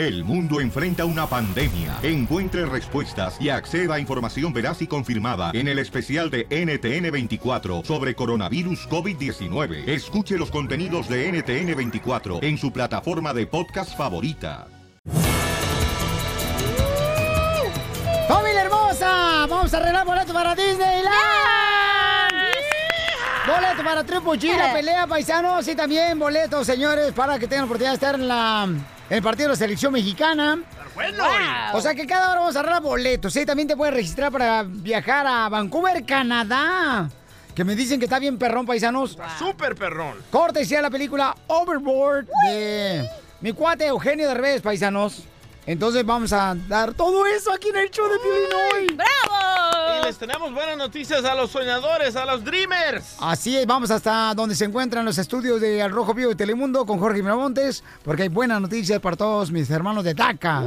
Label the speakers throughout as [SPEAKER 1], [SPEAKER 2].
[SPEAKER 1] El mundo enfrenta una pandemia. Encuentre respuestas y acceda a información veraz y confirmada en el especial de NTN24 sobre coronavirus COVID-19. Escuche los contenidos de NTN24 en su plataforma de podcast favorita.
[SPEAKER 2] ¡Familia hermosa! Vamos a arreglar boletos para Disneyland. Boleto para Triple G, la pelea, paisanos. Y también boletos, señores, para que tengan la oportunidad de estar en, la, el partido de la selección mexicana. O sea que cada hora vamos a arreglar boletos. ¿sí? También te puedes registrar para viajar a Vancouver, Canadá. Que me dicen que está bien perrón, paisanos.
[SPEAKER 3] Súper perrón.
[SPEAKER 2] Cortesía de la película Overboard de mi cuate Eugenio Derbez, paisanos. Entonces vamos a dar todo eso aquí en el show de Piolín hoy.
[SPEAKER 3] Y les tenemos buenas noticias a los soñadores, a los dreamers.
[SPEAKER 2] Así es, vamos hasta donde se encuentran los estudios de Al Rojo Vivo de Telemundo con Jorge Miramontes, porque hay buenas noticias para todos mis hermanos de DACA.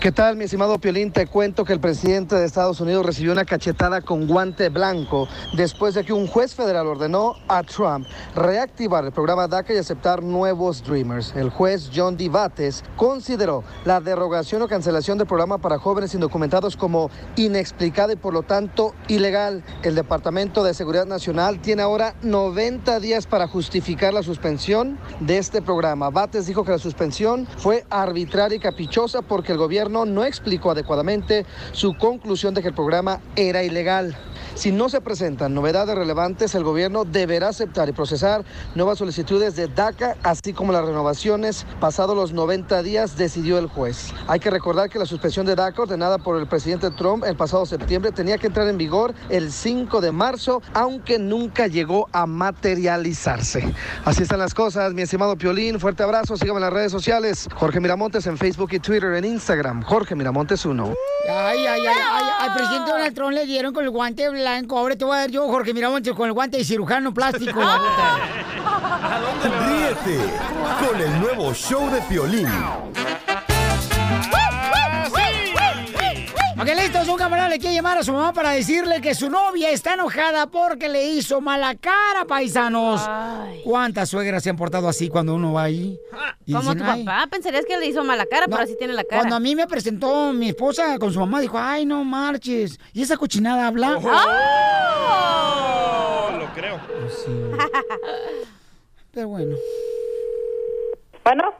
[SPEAKER 4] ¿Qué tal, mi estimado Piolín? Te cuento que el presidente de Estados Unidos recibió una cachetada con guante blanco después de que un juez federal ordenó a Trump reactivar el programa DACA y aceptar nuevos Dreamers. El juez John D. Bates consideró la derogación o cancelación del programa para jóvenes indocumentados como inexplicada y por lo tanto ilegal. El Departamento de Seguridad Nacional tiene ahora 90 días para justificar la suspensión de este programa. Bates dijo que la suspensión fue arbitraria y caprichosa porque el gobierno no explicó adecuadamente su conclusión de que el programa era ilegal. Si no se presentan novedades relevantes, el gobierno deberá aceptar y procesar nuevas solicitudes de DACA, así como las renovaciones. Pasados los 90 días, decidió el juez. Hay que recordar que la suspensión de DACA, ordenada por el presidente Trump el pasado septiembre, tenía que entrar en vigor el 5 de marzo, aunque nunca llegó a materializarse. Así están las cosas, mi estimado Piolín. Fuerte abrazo, síganme en las redes sociales. Jorge Miramontes en Facebook y Twitter, en Instagram. Jorge Miramontes 1.
[SPEAKER 2] Ay, ay, ay, ay, al presidente Donald Trump le dieron con el guante blanco. Ahora te voy a dar yo, Jorge Miramontes, con el guante de cirujano plástico.
[SPEAKER 5] Ríete con el nuevo show de Piolín.
[SPEAKER 2] Ok, listos, un camarada le quiere llamar a su mamá para decirle que su novia está enojada porque le hizo mala cara, paisanos. ¿Cuántas suegras se han portado así cuando uno va ahí? Y
[SPEAKER 6] Como
[SPEAKER 2] dicen,
[SPEAKER 6] tu
[SPEAKER 2] "Ay".
[SPEAKER 6] papá, pensarías que le hizo mala cara,
[SPEAKER 2] No,
[SPEAKER 6] pero así tiene la cara.
[SPEAKER 2] Cuando a mí me presentó mi esposa con su mamá, dijo, ay, no marches. ¿Y esa cochinada habla?
[SPEAKER 3] Oh, lo creo.
[SPEAKER 2] Pero bueno.
[SPEAKER 7] Bueno.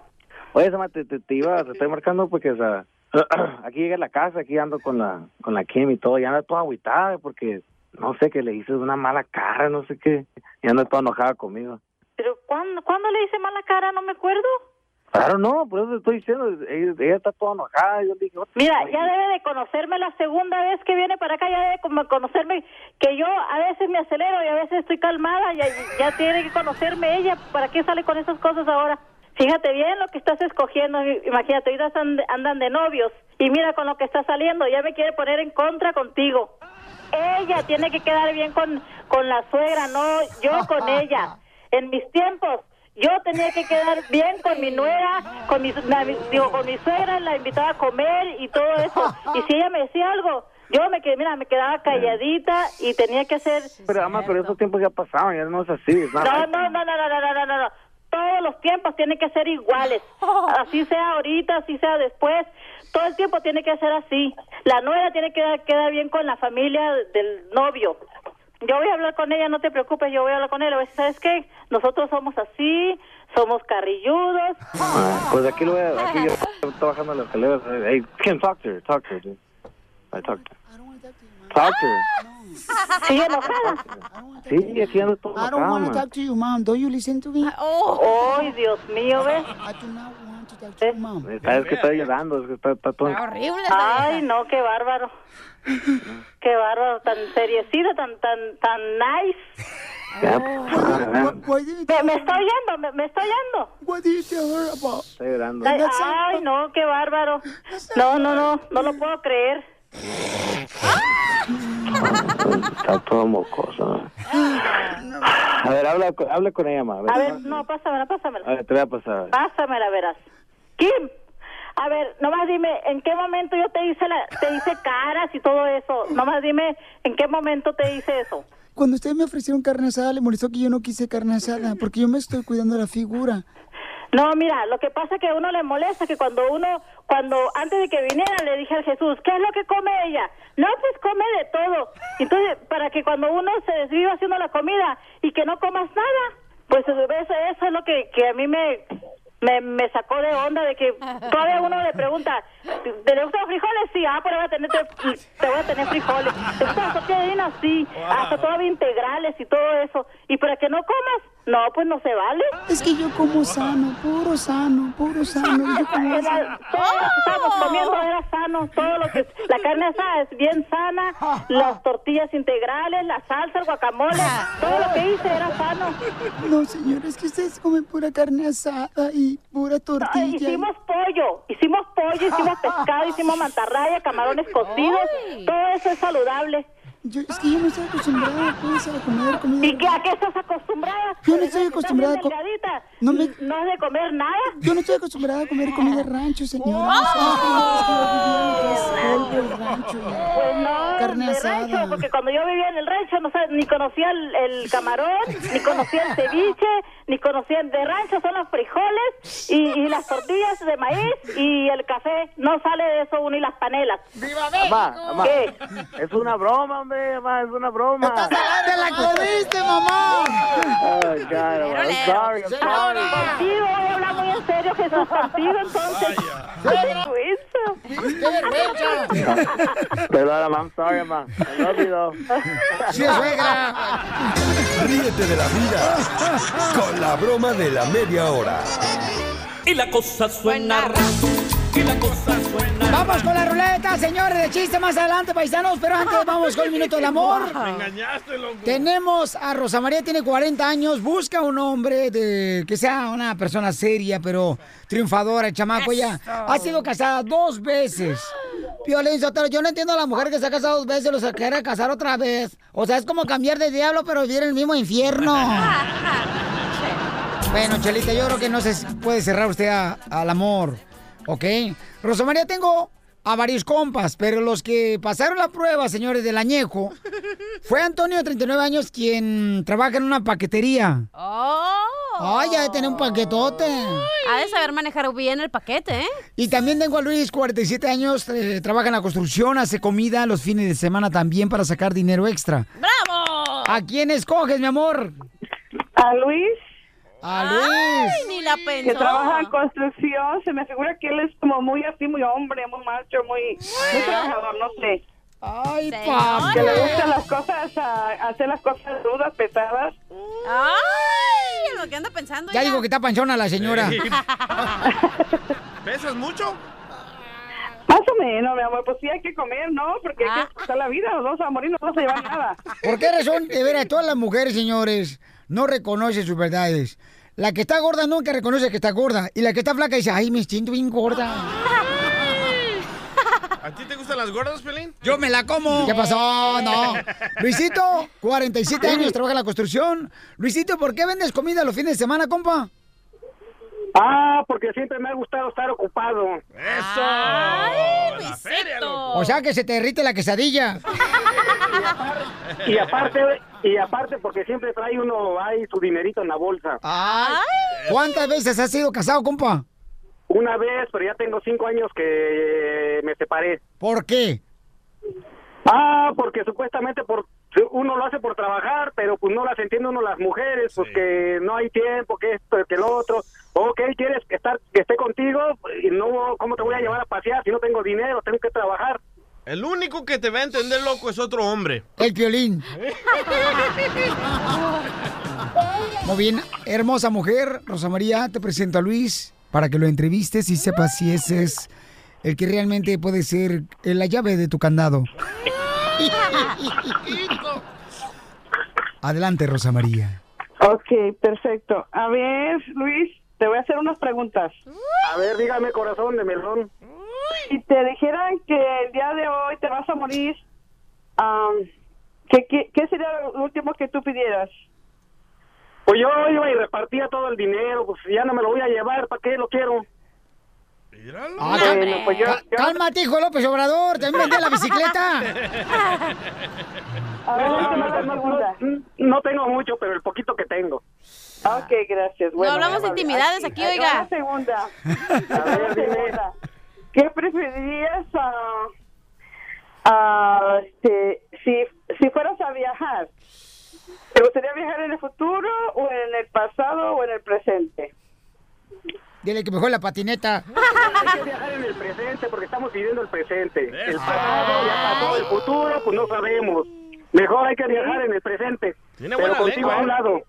[SPEAKER 7] Oye, Sama, te, te, te iba, te estoy marcando porque, o sea, aquí llega a la casa, aquí ando con la, con la Kim y todo, y anda toda agüitada porque, no sé, que le hice una mala cara, no sé qué, y anda toda enojada conmigo.
[SPEAKER 8] ¿Pero cuándo, cuándo le hice mala cara? No me acuerdo.
[SPEAKER 7] Claro, no, por eso te estoy diciendo, ella, ella está toda enojada, yo dije, "Otra
[SPEAKER 8] Mira,
[SPEAKER 7] vez".
[SPEAKER 8] ya debe de conocerme la segunda vez que viene para acá, ya debe como conocerme que yo a veces me acelero y a veces estoy calmada, ya, ya tiene que conocerme ella, ¿para qué sale con esas cosas ahora? Fíjate bien lo que estás escogiendo, imagínate, ahorita andan de novios y mira con lo que está saliendo, ya me quiere poner en contra contigo. Ella tiene que quedar bien con, con la suegra, no yo con ella. En mis tiempos yo tenía que quedar bien con mi nuera, con mi, digo, con mi suegra, la invitaba a comer y todo eso. Y si ella me decía algo, yo me quedé, mira, me quedaba calladita y tenía que hacer...
[SPEAKER 7] Pero ama, pero esos tiempos ya pasaban, ya no es así.
[SPEAKER 8] No, no, no, no, no, no, no, no. Todos los tiempos tienen que ser iguales. Así sea ahorita, así sea después. Todo el tiempo tiene que ser así. La nuera tiene que quedar bien con la familia del novio. Yo voy a hablar con ella, no te preocupes, yo voy a hablar con él. ¿Sabes qué? Nosotros somos así, somos carrilludos.
[SPEAKER 7] Ah, Pues aquí lo voy a, aquí yo estoy bajando las escaleras. Hey, Kim, talk to her, talk to her, dude. I talk to her. Talk to her.
[SPEAKER 8] ¿Sigue enojada?
[SPEAKER 7] Sí, aquí ando todo
[SPEAKER 2] I don't want to talk to you, mom. Don't you listen to me?
[SPEAKER 8] ¡Ay, Dios mío, ves!
[SPEAKER 7] Está- Es que está llorando, es que está, está todo...
[SPEAKER 8] Ay, no, qué bárbaro. Qué bárbaro, tan seriecito, tan, tan, tan nice.
[SPEAKER 7] Ya,
[SPEAKER 8] Me, me está oyendo, me, me está oyendo.
[SPEAKER 2] What did you tell her about?
[SPEAKER 7] Está llorando.
[SPEAKER 8] Ay, ay, no, qué bárbaro. No, no, no, no lo puedo creer.
[SPEAKER 7] Está todo mocoso. A ver, habla, con- habla con ella, ma. A ver,
[SPEAKER 8] A ver, no, pásamela, pásamela.
[SPEAKER 7] a ver, te voy a pasar.
[SPEAKER 8] Pásamela, verás. Kim, a ver, nomás dime, ¿en qué momento yo te hice, la, te hice caras y todo eso? Nomás dime, ¿en qué momento te hice eso?
[SPEAKER 2] Cuando ustedes me ofrecieron carne asada, le molestó que yo no quise carne asada, porque yo me estoy cuidando la figura.
[SPEAKER 8] No, mira, lo que pasa es que a uno le molesta que cuando uno, cuando antes de que viniera le dije a Jesús, ¿qué es lo que come ella? No, pues come de todo. Entonces, para que cuando uno se desviva haciendo la comida y que no comas nada, pues eso, eso es lo que, que a mí me, me, me sacó de onda de que todavía uno le pregunta, ¿te gustan los frijoles? Sí, ah, pero voy a tener, te, te voy a tener frijoles. ¿Te gustan las tortillas de harina? Sí, hasta todavía integrales y todo eso. Y para que no comas, no, pues no se vale.
[SPEAKER 2] Es que yo como sano, puro sano, puro sano. Yo como
[SPEAKER 8] Era-
[SPEAKER 2] sano.
[SPEAKER 8] todo lo que estábamos comiendo era sano, todo lo que la carne asada es bien sana, las tortillas integrales, la salsa, el guacamole, todo lo que hice era sano.
[SPEAKER 2] No, señor, es que ustedes comen pura carne asada y pura tortilla.
[SPEAKER 8] Hicimos pollo, hicimos pollo, hicimos pescado, hicimos mantarraya, camarones cocidos, todo eso es saludable.
[SPEAKER 2] Yo, es que yo no estoy acostumbrada pues, a comer comida.
[SPEAKER 8] ¿Y qué, a qué estás acostumbrada?
[SPEAKER 2] Yo no estoy acostumbrada a
[SPEAKER 8] ¿Estás
[SPEAKER 2] co-
[SPEAKER 8] bien delgadita?
[SPEAKER 2] No me-
[SPEAKER 8] ¿No has de comer nada?
[SPEAKER 2] Yo no estoy acostumbrada a comer comida de rancho, señora. O sea, es que yo vivía en lo que es polvo del rancho.
[SPEAKER 8] Pues no,
[SPEAKER 2] Carne
[SPEAKER 8] de
[SPEAKER 2] asada.
[SPEAKER 8] rancho, porque cuando yo vivía en el rancho no sé, ni conocía el, el camarón, ni conocía el ceviche, ni conocía de rancho son los frijoles y, y las tortillas de maíz y el café. No sale de eso uno y las panelas.
[SPEAKER 7] Mamá, mamá,
[SPEAKER 8] ¿Qué?
[SPEAKER 7] es una broma, hombre, mamá, es una broma.
[SPEAKER 2] ¡Te la comiste, mamá!
[SPEAKER 7] Oh, God, I'm sorry, I'm sorry.
[SPEAKER 8] Contigo voy a hablar muy en serio, Jesús, contigo entonces. ¡Qué vergüenza!
[SPEAKER 2] ¡Qué vergüenza!
[SPEAKER 7] Perdona, mamá, I'm sorry, mamá. I love you, though.
[SPEAKER 2] ¡Sí, suegra!
[SPEAKER 5] Ríete de la vida con la broma de la media hora.
[SPEAKER 6] Y la cosa suena ra, y la cosa suena
[SPEAKER 2] Vamos con la ruleta, señores, de chiste más adelante, paisanos, pero antes vamos con el minuto del amor.
[SPEAKER 3] Me engañaste, loco.
[SPEAKER 2] Tenemos a Rosa María, tiene 40 años, busca un hombre de que sea una persona seria, pero triunfadora, el chamaco ya. Ha sido casada dos veces. Violencia, pero yo no entiendo a la mujer que se ha casado dos veces, lo se quiere casar otra vez. O sea, es como cambiar de diablo, pero vivir en el mismo infierno. Bueno, Chelita, yo creo que no se puede cerrar usted a- al amor, ¿ok? Rosa María, tengo a varios compas, pero los que pasaron la prueba, señores, del añejo, fue Antonio, de 39 años, quien trabaja en una paquetería.
[SPEAKER 9] ¡Oh!
[SPEAKER 2] Ay, ya de tener un paquetote.
[SPEAKER 9] Ha de saber manejar bien el paquete, ¿eh?
[SPEAKER 2] Y también tengo a Luis, 47 años, eh, trabaja en la construcción, hace comida los fines de semana también para sacar dinero extra.
[SPEAKER 9] ¡Bravo!
[SPEAKER 2] ¿A quién escoges, mi amor?
[SPEAKER 10] A Luis,
[SPEAKER 2] A Luis.
[SPEAKER 9] Ay, ni la pensó.
[SPEAKER 10] que trabaja en construcción, se me figura que él es como muy así, muy hombre, muy macho, muy, muy trabajador, no sé.
[SPEAKER 2] Ay,
[SPEAKER 9] Señora.
[SPEAKER 10] Que le gustan las cosas, a- hacer las cosas rudas, pesadas.
[SPEAKER 9] ¡Ay! Lo que anda pensando
[SPEAKER 2] Ya digo que está panchona la señora.
[SPEAKER 3] Ey. ¿Pesas mucho?
[SPEAKER 10] Más o menos, mi amor, pues sí hay que comer, ¿no? Porque hay
[SPEAKER 9] Ah.
[SPEAKER 10] que pasar la vida, los dos a morir, no vamos a llevar nada.
[SPEAKER 2] ¿Por qué razón, de veras, todas las mujeres, señores, no reconocen sus verdades? La que está gorda nunca reconoce que está gorda. Y la que está flaca dice, ay, me siento bien gorda.
[SPEAKER 3] ¿A ti te gustan las gordas, Pelín?
[SPEAKER 2] Yo me la como. ¿Qué pasó? No. Luisito, 47 años, trabaja en la construcción. Luisito, ¿por qué vendes comida los fines de semana, compa?
[SPEAKER 7] Ah, porque siempre me ha gustado estar ocupado.
[SPEAKER 3] ¡Eso!
[SPEAKER 9] ¡Ay,
[SPEAKER 3] ¡La feria,
[SPEAKER 9] Luisito!
[SPEAKER 3] loco!
[SPEAKER 2] O sea, que se te derrite la quesadilla.
[SPEAKER 7] Y aparte, y aparte porque siempre trae uno ahí su dinerito en la bolsa.
[SPEAKER 2] Ay. ¿Cuántas veces has sido casado, compa?
[SPEAKER 7] Una vez, pero ya tengo cinco años que me separé.
[SPEAKER 2] ¿Por qué?
[SPEAKER 7] Ah, porque supuestamente por uno lo hace por trabajar, pero pues no las entiende uno las mujeres, pues
[SPEAKER 3] Sí.
[SPEAKER 7] que no hay tiempo, que esto, que lo otro. Ok, quieres que estar que esté contigo y no, ¿cómo te voy a llevar a pasear si no tengo dinero? Tengo que trabajar.
[SPEAKER 3] El único que te va a entender, loco, es otro hombre.
[SPEAKER 2] El violín. Muy bien, hermosa mujer, Rosa María, te presento a Luis para que lo entrevistes y sepas si ese es el que realmente puede ser eh, la llave de tu candado. Adelante, Rosa María.
[SPEAKER 10] Ok, perfecto. A ver, Luis, te voy a hacer unas preguntas.
[SPEAKER 7] A ver, dígame, corazón de melón.
[SPEAKER 10] Si te dijeran que el día de hoy te vas a morir, am, ¿qué, qué, qué sería lo último que tú pidieras?
[SPEAKER 7] Pues yo iba y repartía todo el dinero, pues ya no me lo voy a llevar, ¿para qué lo quiero?
[SPEAKER 3] Míralo.
[SPEAKER 2] Ah,
[SPEAKER 10] Bueno, pues yo- yo-
[SPEAKER 2] Cálmate, hijo López Obrador, también vendía la bicicleta.
[SPEAKER 10] A ver,
[SPEAKER 7] No, no,
[SPEAKER 10] segunda.
[SPEAKER 7] no, no tengo mucho, pero el poquito que tengo.
[SPEAKER 10] Ok, gracias. Bueno,
[SPEAKER 9] hablamos de intimidades aquí,
[SPEAKER 10] ahí
[SPEAKER 9] oiga.
[SPEAKER 10] la segunda. Va la segunda. ¿Qué preferirías ah, ah, este, si, si fueras a viajar? ¿Te gustaría viajar en el futuro o en el pasado o en el presente?
[SPEAKER 2] Dile que mejor la patineta.
[SPEAKER 11] Hay que viajar en el presente porque estamos viviendo el presente. El pasado ya pasó, el futuro pues no sabemos. Mejor hay que viajar en el presente.
[SPEAKER 3] Tiene
[SPEAKER 11] pero
[SPEAKER 3] buena
[SPEAKER 11] contigo
[SPEAKER 3] lengua,
[SPEAKER 11] a un
[SPEAKER 3] ¿eh?
[SPEAKER 11] lado.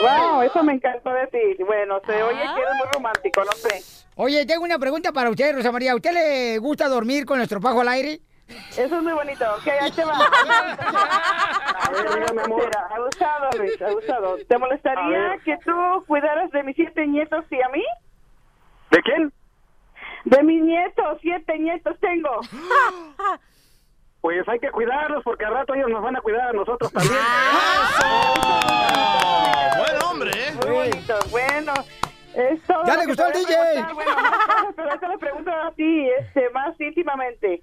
[SPEAKER 10] Wow, eso me encantó de ti. Bueno, se oye que eres muy romántico, no sé.
[SPEAKER 2] Oye, tengo una pregunta para usted, Rosa María. ¿A usted le gusta dormir con nuestro pajo al aire?
[SPEAKER 10] Eso es muy bonito. Ok, ahí te va. A ver, dígame, amor. Abusado, Luis, abusado. ¿Te molestaría que tú cuidaras de mis siete nietos y a mí?
[SPEAKER 11] ¿De quién?
[SPEAKER 10] De mis nietos, siete nietos tengo.
[SPEAKER 11] Pues hay que cuidarlos porque al rato ellos nos van a cuidar a nosotros también.
[SPEAKER 3] Buen hombre, ¿eh?
[SPEAKER 10] Muy bonito. Bueno, es todo.
[SPEAKER 2] Ya le gustó
[SPEAKER 10] te a
[SPEAKER 2] DJ.
[SPEAKER 10] Bueno, más pero eso le pregunto a ti, este, más íntimamente.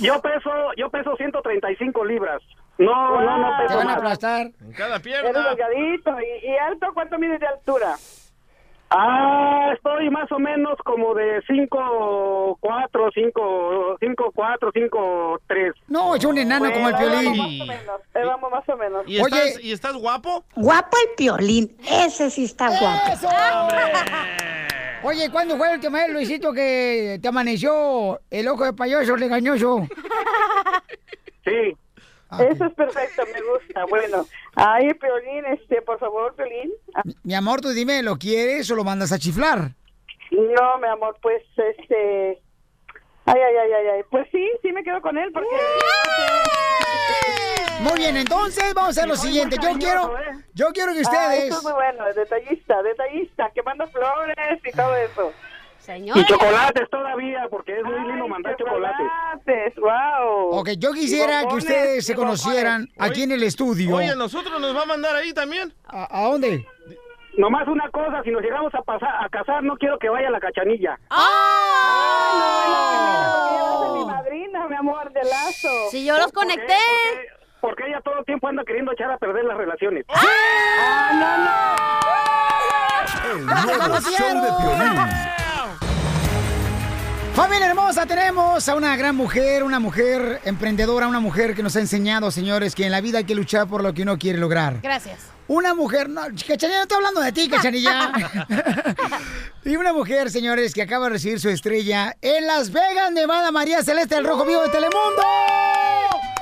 [SPEAKER 11] Yo peso, yo peso 135 libras. No, no, no
[SPEAKER 2] Te
[SPEAKER 11] peso
[SPEAKER 2] van a
[SPEAKER 11] más.
[SPEAKER 2] aplastar.
[SPEAKER 3] En cada
[SPEAKER 10] Eres
[SPEAKER 3] pierna.
[SPEAKER 10] delgadito. ¿Y, y alto? ¿Cuánto mides de altura?
[SPEAKER 11] Ah, estoy más o menos como de 5, 4, 5, 5, 4, 5, 3.
[SPEAKER 2] No, es un enano como el piolín.
[SPEAKER 10] Vamos más o menos. ahí vamos más o menos.
[SPEAKER 3] ¿Y estás, ¿Y estás guapo?
[SPEAKER 12] Guapo el piolín, ese sí está guapo.
[SPEAKER 2] ¡Eso! Oye, ¿cuándo fue el última vez, Luisito, que te amaneció el ojo de payaso legañoso?
[SPEAKER 11] Sí.
[SPEAKER 10] Eso es perfecto, me gusta. Bueno, ay, Piolín, este, por favor, Piolín.
[SPEAKER 2] Mi amor, tú dime, ¿lo quieres o lo mandas a chiflar?
[SPEAKER 10] No, mi amor, pues, este... Ay, ay, ay, ay, ay. Pues sí, sí me quedo con él porque...
[SPEAKER 2] Muy bien, entonces vamos a hacer lo siguiente. Yo quiero, yo quiero que
[SPEAKER 10] Ah,
[SPEAKER 2] ustedes...
[SPEAKER 10] es muy bueno, detallista, detallista, que manda flores y todo eso.
[SPEAKER 9] Señor.
[SPEAKER 11] Y chocolates todavía, porque es muy lindo mandar chocolates.
[SPEAKER 10] Chocolates, wow.
[SPEAKER 2] Ok, yo quisiera que ustedes se conocieran aquí en el estudio.
[SPEAKER 3] Oye, ¿nosotros nos va a mandar ahí también?
[SPEAKER 2] ¿A, a dónde?
[SPEAKER 11] Nomás una cosa, si nos llegamos a pasar a casar, no quiero que vaya la cachanilla.
[SPEAKER 10] Ella es mi madrina, mi amor, de lazo.
[SPEAKER 9] Si yo los conecté.
[SPEAKER 11] Porque, porque ella todo el tiempo anda queriendo echar a perder las relaciones.
[SPEAKER 5] El nuevo show de Piolín.
[SPEAKER 2] Familia hermosa, tenemos a una gran mujer, una mujer emprendedora, una mujer que nos ha enseñado, señores, que en la vida hay que luchar por lo que uno quiere lograr.
[SPEAKER 9] Gracias.
[SPEAKER 2] Una mujer, no, Cachanilla, no estoy hablando de ti, Cachanilla. y una mujer, señores, que acaba de recibir su estrella en Las Vegas, Nevada, María Celeste del Rojo Vivo de Telemundo.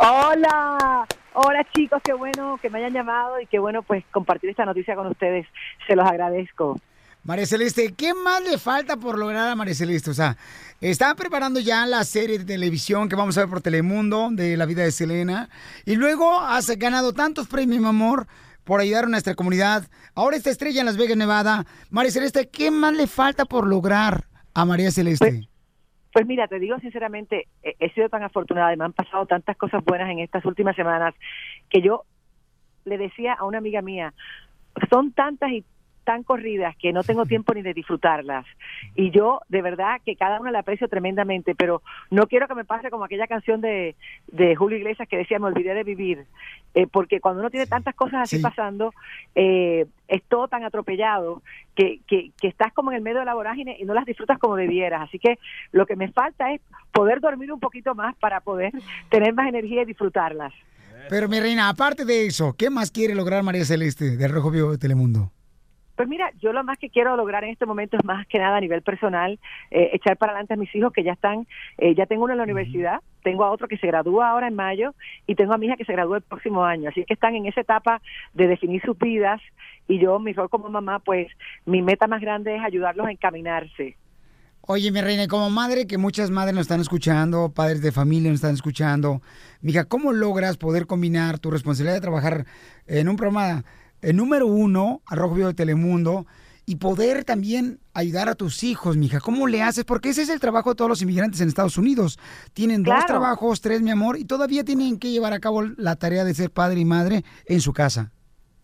[SPEAKER 13] Hola, hola chicos, qué bueno que me hayan llamado y qué bueno pues compartir esta noticia con ustedes. Se los agradezco.
[SPEAKER 2] María Celeste, ¿qué más le falta por lograr a María Celeste? O sea, está preparando ya la serie de televisión que vamos a ver por Telemundo de la vida de Selena. Y luego has ganado tantos premios, mi amor, por ayudar a nuestra comunidad. Ahora esta estrella en Las Vegas, Nevada. María Celeste, ¿qué más le falta por lograr a María Celeste?
[SPEAKER 13] Pues mira, te digo sinceramente, he, he sido tan afortunada y me han pasado tantas cosas buenas en estas últimas semanas que yo le decía a una amiga mía, son tantas y tan corridas que no tengo tiempo ni de disfrutarlas. Y yo, de verdad, que cada una la aprecio tremendamente, pero no quiero que me pase como aquella canción de, de Julio Iglesias que decía, me olvidé de vivir. Eh, porque cuando uno tiene tantas cosas así
[SPEAKER 2] Sí.
[SPEAKER 13] pasando, eh, es todo tan atropellado que, que, que estás como en el medio de la vorágine y no las disfrutas como debieras. Así que lo que me falta es poder dormir un poquito más para poder tener más energía y disfrutarlas.
[SPEAKER 2] Pero mi reina, aparte de eso, ¿qué más quiere lograr María Celeste del Rojo Vivo de Telemundo?
[SPEAKER 13] Pues mira, yo lo más que quiero lograr en este momento es más que nada a nivel personal, eh, echar para adelante a mis hijos que ya están, eh, ya tengo uno en la universidad, tengo a otro que se gradúa ahora en mayo y tengo a mi hija que se gradúa el próximo año. Así que están en esa etapa de definir sus vidas y yo, mi rol como mamá, pues mi meta más grande es ayudarlos a encaminarse.
[SPEAKER 2] Oye, mi reina, como madre, que muchas madres nos están escuchando, padres de familia nos están escuchando, mija, ¿cómo logras poder combinar tu responsabilidad de trabajar en un programa el número uno, a Rojo Vivo de Telemundo, y poder también ayudar a tus hijos, mija? ¿Cómo le haces? Porque ese es el trabajo de todos los inmigrantes en Estados Unidos. Tienen dos trabajos, tres, mi amor, y todavía tienen que llevar a cabo la tarea de ser padre y madre en su casa.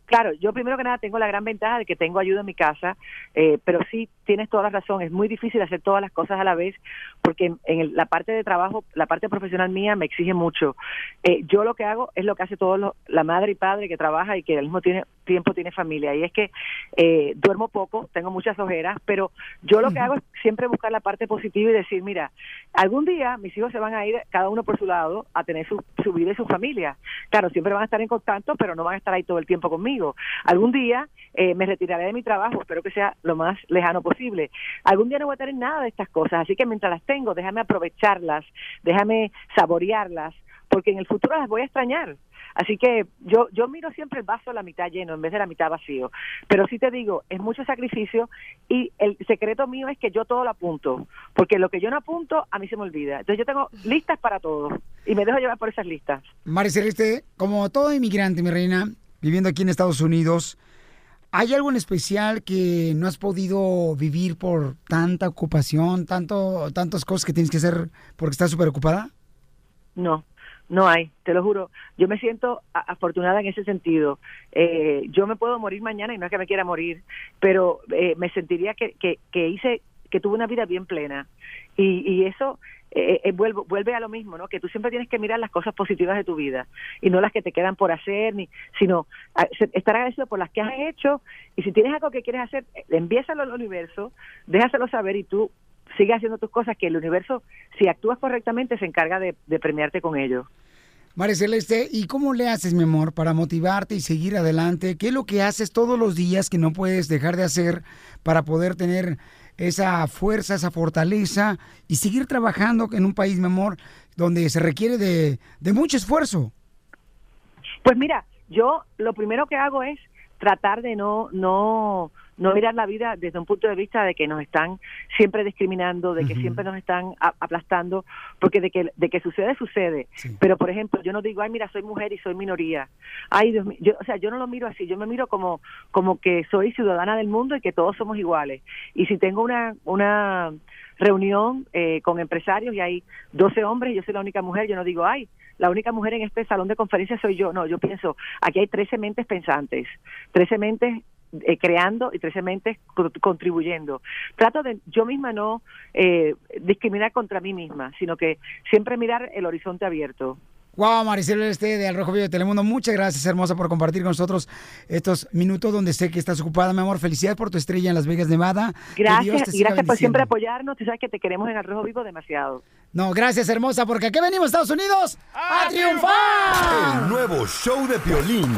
[SPEAKER 13] Claro, yo primero que nada tengo la gran ventaja de que tengo ayuda en mi casa, eh, pero sí tienes toda la razón, es muy difícil hacer todas las cosas a la vez porque en, en el- la parte de trabajo, la parte profesional mía me exige mucho. Eh, yo lo que hago es lo que hace todo lo- la madre y padre que trabaja y que al mismo, tiene, tiempo tienes familia. Y es que eh, duermo poco, tengo muchas ojeras, pero yo lo que hago es siempre buscar la parte positiva y decir, mira, algún día mis hijos se van a ir cada uno por su lado a tener su, su vida y su familia. Claro, siempre van a estar en contacto, pero no van a estar ahí todo el tiempo conmigo. Algún día eh, me retiraré de mi trabajo, espero que sea lo más lejano posible. Algún día no voy a tener nada de estas cosas, así que mientras las tengo, déjame aprovecharlas, déjame saborearlas, porque en el futuro las voy a extrañar. Así que yo yo miro siempre el vaso a la mitad lleno en vez de la mitad vacío. Pero sí te digo, es mucho sacrificio y el secreto mío es que yo todo lo apunto, porque lo que yo no apunto a mí se me olvida. Entonces yo tengo listas para todo y me dejo llevar por esas listas.
[SPEAKER 2] María Celeste, como todo inmigrante, mi reina, viviendo aquí en Estados Unidos, ¿hay algo en especial que no has podido vivir por tanta ocupación, tanto, tantas cosas que tienes que hacer porque estás súper ocupada?
[SPEAKER 13] No, no hay, te lo juro. Yo me siento afortunada en ese sentido. Eh, yo me puedo morir mañana y no es que me quiera morir, pero eh, me sentiría que, que, que hice, que tuve una vida bien plena. Y, y eso eh, eh, vuelvo- vuelve a lo mismo, ¿no? Que tú siempre tienes que mirar las cosas positivas de tu vida y no las que te quedan por hacer, ni sino estar agradecido por las que has hecho. Y si tienes algo que quieres hacer, eh, envíaselo al universo, déjaselo saber y tú sigue haciendo tus cosas, que el universo, si actúas correctamente, se encarga de, de premiarte con ello.
[SPEAKER 2] María Celeste, ¿y cómo le haces, mi amor, para motivarte y seguir adelante? ¿Qué es lo que haces todos los días que no puedes dejar de hacer para poder tener esa fuerza, esa fortaleza y seguir trabajando en un país, mi amor, donde se requiere de, de mucho esfuerzo?
[SPEAKER 13] Pues mira, yo lo primero que hago es tratar de no no no mirar la vida desde un punto de vista de que nos están siempre discriminando, de que siempre nos están aplastando, porque de que de que sucede sucede. Pero por ejemplo, yo no digo, "Ay, mira, soy mujer y soy minoría." Ay, Dios mío, yo, o sea, yo no lo miro así, yo me miro como como que soy ciudadana del mundo y que todos somos iguales. Y si tengo una una reunión eh, con empresarios y hay 12 hombres y yo soy la única mujer, yo no digo, ay, la única mujer en este salón de conferencias soy yo. No, yo pienso, aquí hay 13 mentes pensantes, 13 mentes eh, creando y 13 mentes co- contribuyendo. Trato de yo misma no eh, discriminar contra mí misma, sino que siempre mirar el horizonte abierto.
[SPEAKER 2] Wow, Maricel Este de Al Rojo Vivo de Telemundo, muchas gracias, hermosa, por compartir con nosotros estos minutos donde sé que estás ocupada, mi amor. Felicidades por tu estrella en Las Vegas, Nevada. Que Dios
[SPEAKER 13] Gracias gracias por siempre apoyarnos. Tú sabes que te queremos en el Rojo Vivo demasiado.
[SPEAKER 2] No, gracias, hermosa, porque aquí venimos, Estados Unidos, a, triunfar.
[SPEAKER 5] El nuevo show de Piolín.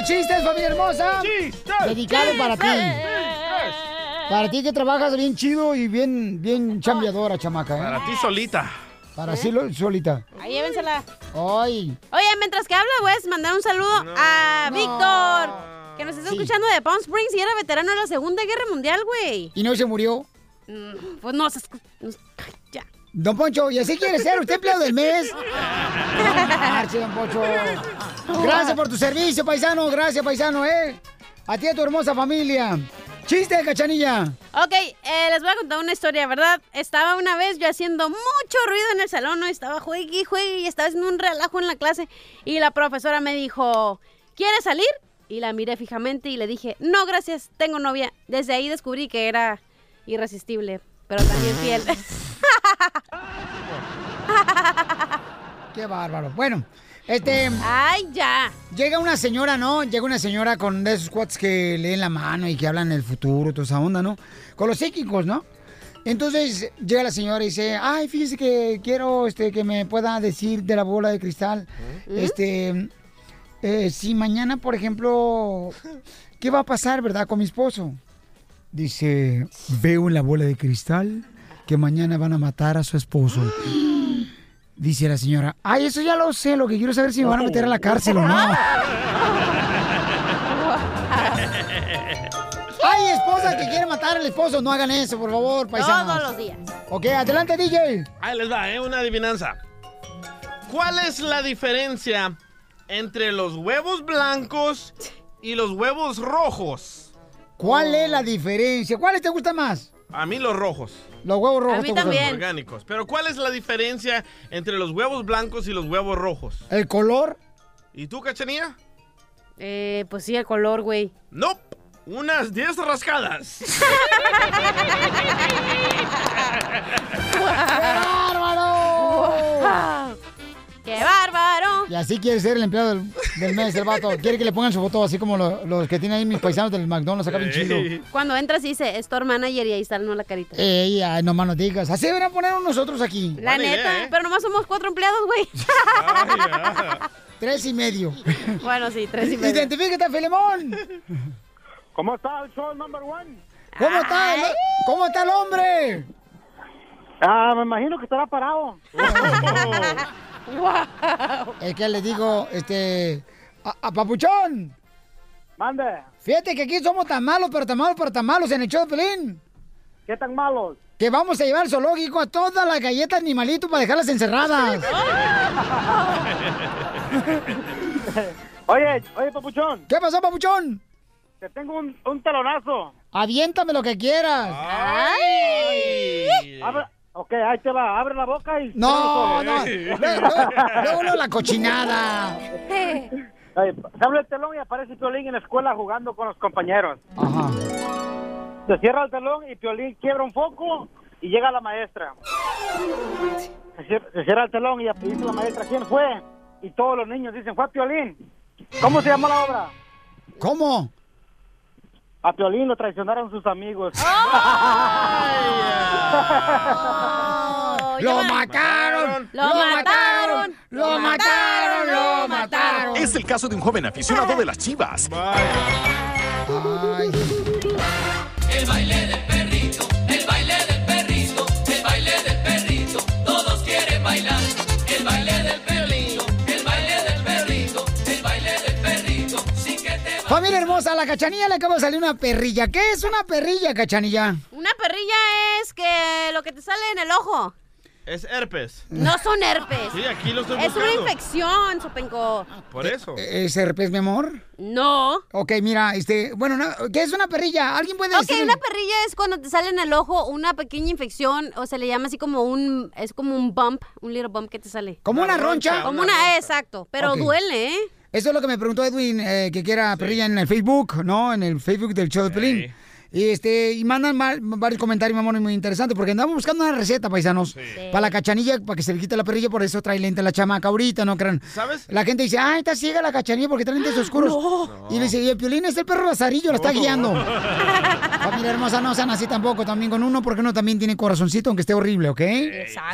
[SPEAKER 2] De chistes, familia hermosa. Dedicado para ti. Para ti que trabajas bien chido y bien, bien chambeadora, chamaca. ¿eh?
[SPEAKER 3] Para ti solita.
[SPEAKER 2] Para sí lo- solita.
[SPEAKER 9] Ahí llévensela.
[SPEAKER 2] Ay.
[SPEAKER 9] Oye, mientras que habla, voy a mandar un saludo a Víctor, que nos está escuchando de Palm Springs y era veterano de la Segunda Guerra Mundial, güey.
[SPEAKER 2] ¿Y no se murió?
[SPEAKER 9] Mm, Pues no, se.
[SPEAKER 2] Don Poncho, ¿y así quiere ser usted empleado del mes? Marche, don Poncho. Gracias por tu servicio, paisano. Gracias, paisano, ¿eh? A ti y a tu hermosa familia. Chiste, cachanilla.
[SPEAKER 9] Ok, eh, les voy a contar una historia, ¿verdad? Estaba una vez yo haciendo mucho ruido en el salón, ¿no? Estaba juegue y juegue y estaba haciendo un relajo en la clase y la profesora me dijo, ¿quieres salir? Y la miré fijamente y le dije, no, gracias, tengo novia. Desde ahí descubrí que era irresistible, pero también fiel.
[SPEAKER 2] Qué bárbaro. Bueno, este.
[SPEAKER 9] ¡Ay, ya!
[SPEAKER 2] Llega una señora, ¿no? Llega una señora con de esos cuates que leen la mano y que hablan el futuro, toda esa onda, ¿no? Con los psíquicos, ¿no? Entonces llega la señora y dice, ay, fíjese que quiero este, que me pueda decir de la bola de cristal. Este, eh, si mañana, por ejemplo, ¿qué va a pasar, verdad, con mi esposo? Dice, veo en la bola de cristal que mañana van a matar a su esposo. Dice la señora, ay, eso ya lo sé, lo que quiero saber es si me van a meter a la cárcel o no. Ay, esposa que quiere matar al esposo, no hagan eso, por favor, paisanos.
[SPEAKER 9] Todos los días.
[SPEAKER 2] Ok, adelante, DJ.
[SPEAKER 3] Ahí les va, ¿eh? Una adivinanza. ¿Cuál es la diferencia entre los huevos blancos y los huevos rojos?
[SPEAKER 2] ¿Cuál es la diferencia? ¿Cuáles te gustan más?
[SPEAKER 3] A mí los rojos.
[SPEAKER 2] Los huevos rojos
[SPEAKER 9] A mí también.
[SPEAKER 3] Orgánicos. Pero ¿cuál es la diferencia entre los huevos blancos y los huevos rojos?
[SPEAKER 2] ¿El color?
[SPEAKER 3] ¿Y tú, cachanía?
[SPEAKER 9] Eh, pues sí, el color, güey.
[SPEAKER 3] Nope. Unas 10 rascadas.
[SPEAKER 2] bárbaro!
[SPEAKER 9] ¡Qué bárbaro!
[SPEAKER 2] Y así quiere ser el empleado del, del mes, el vato. Quiere que le pongan su foto así como lo- los que tienen ahí mis paisanos del McDonald's acá bien chido.
[SPEAKER 9] Cuando entras dice store manager y ahí está no la carita.
[SPEAKER 2] Ey, ay, no más no digas. Así deberían poner nosotros aquí.
[SPEAKER 9] La neta, pero nomás somos cuatro empleados, güey.
[SPEAKER 2] Tres y medio.
[SPEAKER 9] bueno, sí, tres y medio.
[SPEAKER 2] Identifícate, Filemón.
[SPEAKER 11] ¿Cómo está el show number one?
[SPEAKER 2] ¿Cómo está el, cómo está el hombre?
[SPEAKER 11] Ah, me imagino que estará parado.
[SPEAKER 2] Es que le digo, este, a, a Papuchón.
[SPEAKER 11] Mande.
[SPEAKER 2] Fíjate que aquí somos tan malos, pero tan malos, pero tan malos en el show de Pelín.
[SPEAKER 11] ¿Qué tan malos?
[SPEAKER 2] Que vamos a llevar al zoológico a todas las galletas animalitos para dejarlas encerradas.
[SPEAKER 11] Oye, oye, papuchón.
[SPEAKER 2] ¿Qué pasó, Papuchón?
[SPEAKER 11] Te tengo un, un telonazo.
[SPEAKER 2] Aviéntame lo que quieras.
[SPEAKER 11] Abre- ok, ahí te va. Abre la boca y...
[SPEAKER 2] No, no. Luego, luego la cochinada.
[SPEAKER 11] Se abre el telón y aparece Piolín en la escuela jugando con los compañeros.
[SPEAKER 2] Ajá.
[SPEAKER 11] Se cierra el telón y Piolín quiebra un foco y llega la maestra. Se cier- se cierra el telón y dice la maestra, ¿quién fue? Y todos los niños dicen, fue Piolín. ¿Cómo se llama la obra?
[SPEAKER 2] ¿Cómo?
[SPEAKER 11] A Piolín lo traicionaron sus amigos.
[SPEAKER 2] ¡Lo mataron!
[SPEAKER 9] ¡Lo mataron!
[SPEAKER 2] ¡Lo mataron! ¡Lo mataron!
[SPEAKER 14] Es el caso de un joven aficionado de las chivas.
[SPEAKER 6] El
[SPEAKER 2] A la cachanilla le acaba de salir una perrilla. ¿Qué es una perrilla, cachanilla?
[SPEAKER 9] Una perrilla es que lo que te sale en el ojo.
[SPEAKER 3] Es herpes.
[SPEAKER 9] No son herpes.
[SPEAKER 3] Sí, aquí lo estoy
[SPEAKER 9] Es una infección, Sopenco.
[SPEAKER 3] Por eso.
[SPEAKER 2] ¿Es herpes, mi amor?
[SPEAKER 9] No.
[SPEAKER 2] Ok, mira, este, bueno, no, ¿qué es una perrilla? ¿Alguien puede
[SPEAKER 9] Ok,
[SPEAKER 2] decir?
[SPEAKER 9] una perrilla es cuando te sale en el ojo una pequeña infección, o se le llama así como un, es como un bump, un little bump que te sale.
[SPEAKER 2] ¿Como una roncha?
[SPEAKER 9] Como una, exacto, pero
[SPEAKER 2] Ok.
[SPEAKER 9] duele, ¿eh?
[SPEAKER 2] Eso es lo que me preguntó Edwin, eh, que quiera perrilla en el Facebook, ¿no? En el Facebook del show de Pelín. Y, este, y mandan ma- varios comentarios, mi amor, muy interesantes, porque andamos buscando una receta, paisanos, para la cachanilla, para que se le quite la perrilla, por eso trae lente la chamaca ahorita, ¿no crean?
[SPEAKER 3] ¿Sabes?
[SPEAKER 2] La gente dice, ay, está ciega la cachanilla porque trae lentes oscuros. Y le dice, y el piolín es el perro lazarillo, la está guiando. Familia hermosa, no sean así tampoco, también con uno, porque uno también tiene corazoncito, aunque esté horrible, ¿ok?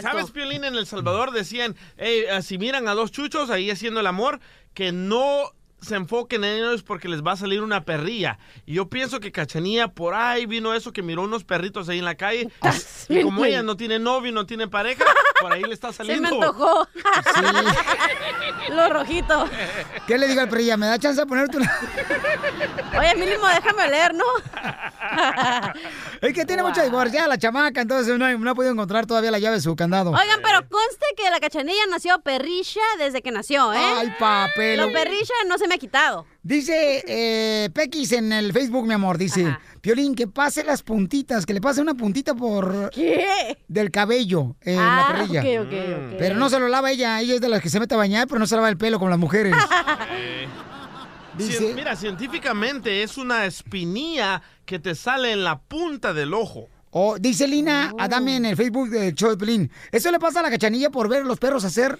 [SPEAKER 3] ¿Sabes, Piolín? En El Salvador decían, "Ey, eh, si miran a dos chuchos ahí haciendo el amor, que no se enfoquen en ellos porque les va a salir una perrilla. Y yo pienso que Cachanía por ahí vino eso, que miró unos perritos ahí en la calle. y como ella no tiene novio, no tiene pareja, por ahí le está
[SPEAKER 9] Se
[SPEAKER 3] saliendo.
[SPEAKER 9] me antojó. Lo rojito.
[SPEAKER 2] ¿Qué le digo al perrilla? ¿Me da chance de ponerte una...?
[SPEAKER 9] Oye, mínimo déjame leer, ¿no?
[SPEAKER 2] Es que tiene mucha divorciada la chamaca, entonces no, no ha podido encontrar todavía la llave de su candado.
[SPEAKER 9] Oigan, pero conste que la cachanilla nació perrilla desde que nació, ¿eh?
[SPEAKER 2] Ay, papel.
[SPEAKER 9] Lo perrilla no se me ha quitado.
[SPEAKER 2] Dice eh, Pequis en el Facebook, mi amor, dice, Piolín, que pase las puntitas, que le pase una puntita por...
[SPEAKER 9] ¿Qué?
[SPEAKER 2] Del cabello en
[SPEAKER 9] Ah,
[SPEAKER 2] la perrilla.
[SPEAKER 9] ok, ok, ok.
[SPEAKER 2] Pero no se lo lava ella, ella es de las que se mete a bañar, pero no se lava el pelo como las mujeres.
[SPEAKER 3] Cien- mira, científicamente es una espinilla que te sale en la punta del ojo.
[SPEAKER 2] O dice Lina Adame en el Facebook de Pelín. Eso le pasa a la cachanilla por ver a los perros hacer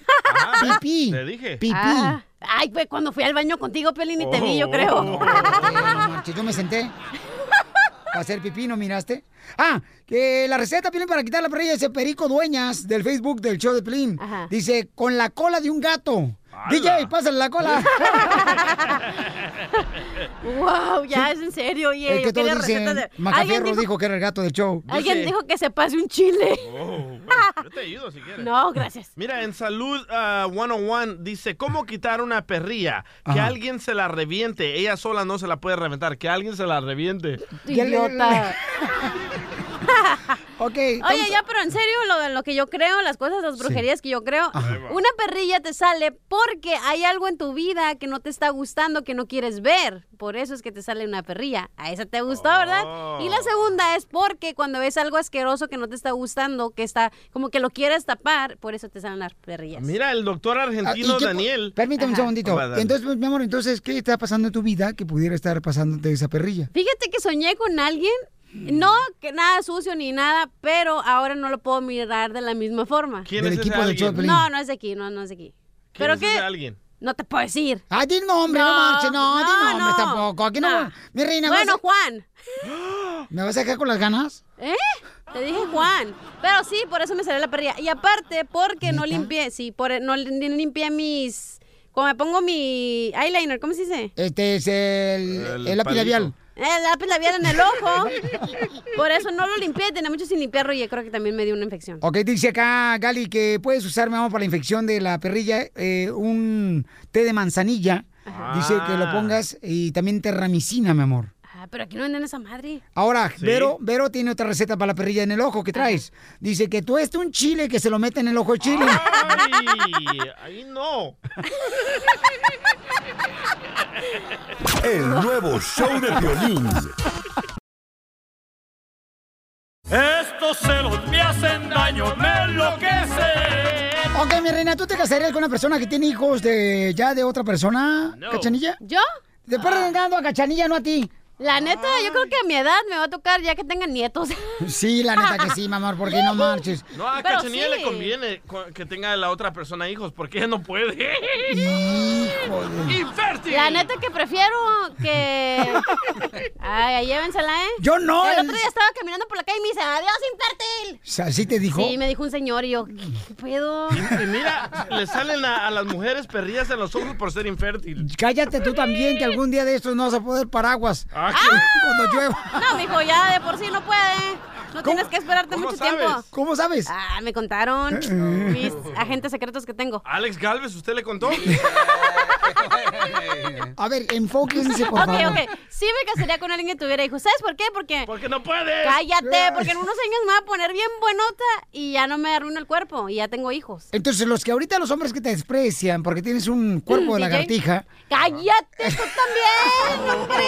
[SPEAKER 2] pipí.
[SPEAKER 3] Te dije.
[SPEAKER 2] Pipí.
[SPEAKER 9] Ah, ay, pues cuando fui al baño contigo, Pelín, y te vi, yo creo.
[SPEAKER 2] No, no marches, yo me senté. Para hacer pipí, ¿no miraste? Ah, que la receta, Pelín, para quitar la perrilla dice Perico Dueñas del Facebook del show de Pelín. Dice, con la cola de un gato. DJ, pásale la cola.
[SPEAKER 9] wow, ya es en serio, oye.
[SPEAKER 2] es que todos dicen,
[SPEAKER 9] de...
[SPEAKER 2] Macaferro
[SPEAKER 9] ¿Alguien
[SPEAKER 2] dijo...
[SPEAKER 9] dijo,
[SPEAKER 2] que era el gato del show.
[SPEAKER 9] alguien dijo que se pase un chile.
[SPEAKER 3] Oh, yo te ayudo si quieres.
[SPEAKER 9] No, gracias.
[SPEAKER 3] Mira, en Salud ah, 101 dice, ¿cóómo quitar una perrilla? Que
[SPEAKER 2] Ajá.
[SPEAKER 3] alguien se la reviente. Ella sola no se la puede reventar. Que alguien se la reviente.
[SPEAKER 9] Idiota.
[SPEAKER 2] ok.
[SPEAKER 9] Oye, ya, pero en serio, lo, de lo que yo creo, las cosas, las brujerías que yo creo, una perrilla te sale porque hay algo en tu vida que no te está gustando, que no quieres ver. Por eso es que te sale una perrilla. A esa te gustó, ¿verdad? Y la segunda es porque cuando ves algo asqueroso que no te está gustando, que está como que lo quieres tapar, por eso te salen las perrillas.
[SPEAKER 3] Mira, el doctor argentino
[SPEAKER 2] ¿y qué pu-
[SPEAKER 3] Daniel.
[SPEAKER 2] Permítame un segundito.
[SPEAKER 3] Va.
[SPEAKER 2] Entonces, pues, mi amor, entonces, ¿qué está pasando en tu vida que pudiera estar pasándote esa perrilla?
[SPEAKER 9] Fíjate que soñé con alguien No, que nada sucio ni nada, pero ahora no lo puedo mirar de la misma forma.
[SPEAKER 3] ¿Quién Del es ese equipo del alguien? show de Piolín.
[SPEAKER 9] No, no es de aquí, no, no es de aquí. ¿Pero
[SPEAKER 3] es
[SPEAKER 9] qué?
[SPEAKER 3] ese alguien?
[SPEAKER 9] No te puedo decir.
[SPEAKER 2] Ah, di nombre, no, manches, no, di nombres tampoco. Aquí no. Mi reina, ¿me
[SPEAKER 9] Bueno, Juan.
[SPEAKER 2] ¿me vas a dejar con las ganas?
[SPEAKER 9] ¿Eh? Te dije Juan. Pero sí, por eso me salió la perrilla. Y aparte, porque no limpié, sí, por, no li- limpié mis... Cuando me pongo mi eyeliner, ¿cómo se dice?
[SPEAKER 2] Este es el, el lápiz labial.
[SPEAKER 9] El lápiz labial en el ojo. Por eso no lo limpié, tenía mucho sin limpiarlo y yo creo que también me dio una infección.
[SPEAKER 2] Ok, dice acá Gali que puedes usar, mi amor, para la infección de la perrilla, eh, un té de manzanilla. Dice que lo pongas y también terramicina, mi amor.
[SPEAKER 9] Ah, pero aquí no venden esa madre.
[SPEAKER 2] Ahora,
[SPEAKER 3] ¿Sí?
[SPEAKER 2] Vero, Vero tiene otra receta para la perrilla en el ojo que traes. Dice que tú este un chile que se lo mete en el ojo de chile.
[SPEAKER 3] ¡Ay! Ahí no.
[SPEAKER 5] El nuevo show de violín.
[SPEAKER 6] Estos celos me hacen daño, me enloquecen.
[SPEAKER 2] Ok, mi reina, ¿tú te casarías con una persona que tiene hijos de ya de otra persona, Cachanilla?
[SPEAKER 9] ¿Yo?
[SPEAKER 2] Después regando a Cachanilla, no a ti.
[SPEAKER 9] La neta, yo creo que a mi edad me va a tocar ya que tengan nietos.
[SPEAKER 2] Sí, la neta que sí, mi amor, porque no marches.
[SPEAKER 3] No, a Cachanilla
[SPEAKER 9] sí.
[SPEAKER 3] le conviene co- que tenga la otra persona hijos, porque ella no puede. ¡Infértil!
[SPEAKER 9] La neta que prefiero que... Ay, llévensela, ¿eh?
[SPEAKER 2] Yo no,
[SPEAKER 9] El
[SPEAKER 2] el-
[SPEAKER 9] otro día estaba caminando por la calle y me dice, adiós, infértil.
[SPEAKER 2] O sea, ¿Así te dijo?
[SPEAKER 9] Sí, me dijo un señor y yo, ¿qué pedo?
[SPEAKER 3] Y mira, le salen a, a las mujeres perrillas en los ojos por ser infértil.
[SPEAKER 2] Cállate tú también, que algún día de estos no vas a poder paraguas.
[SPEAKER 3] Ah,
[SPEAKER 2] Cuando llueva.
[SPEAKER 9] No, mijo, ya de por sí no puede. No tienes que esperarte mucho tiempo.
[SPEAKER 2] ¿Cómo sabes?
[SPEAKER 9] Ah, me contaron mis agentes secretos que tengo.
[SPEAKER 3] Alex Galvez, ¿usted le contó?
[SPEAKER 2] A ver, enfóquense, por
[SPEAKER 9] Ok,
[SPEAKER 2] favor.
[SPEAKER 9] ok. Sí me casaría con alguien que tuviera hijos. ¿Sabes por qué? Porque...
[SPEAKER 3] Porque no puedes.
[SPEAKER 9] Cállate, porque en unos años me va a poner bien buenota y ya no me arruina el cuerpo y ya tengo hijos.
[SPEAKER 2] Entonces, los que ahorita los hombres que te desprecian porque tienes un cuerpo de
[SPEAKER 9] DJ.
[SPEAKER 2] lagartija,
[SPEAKER 9] ¡Cállate tú también, hombre!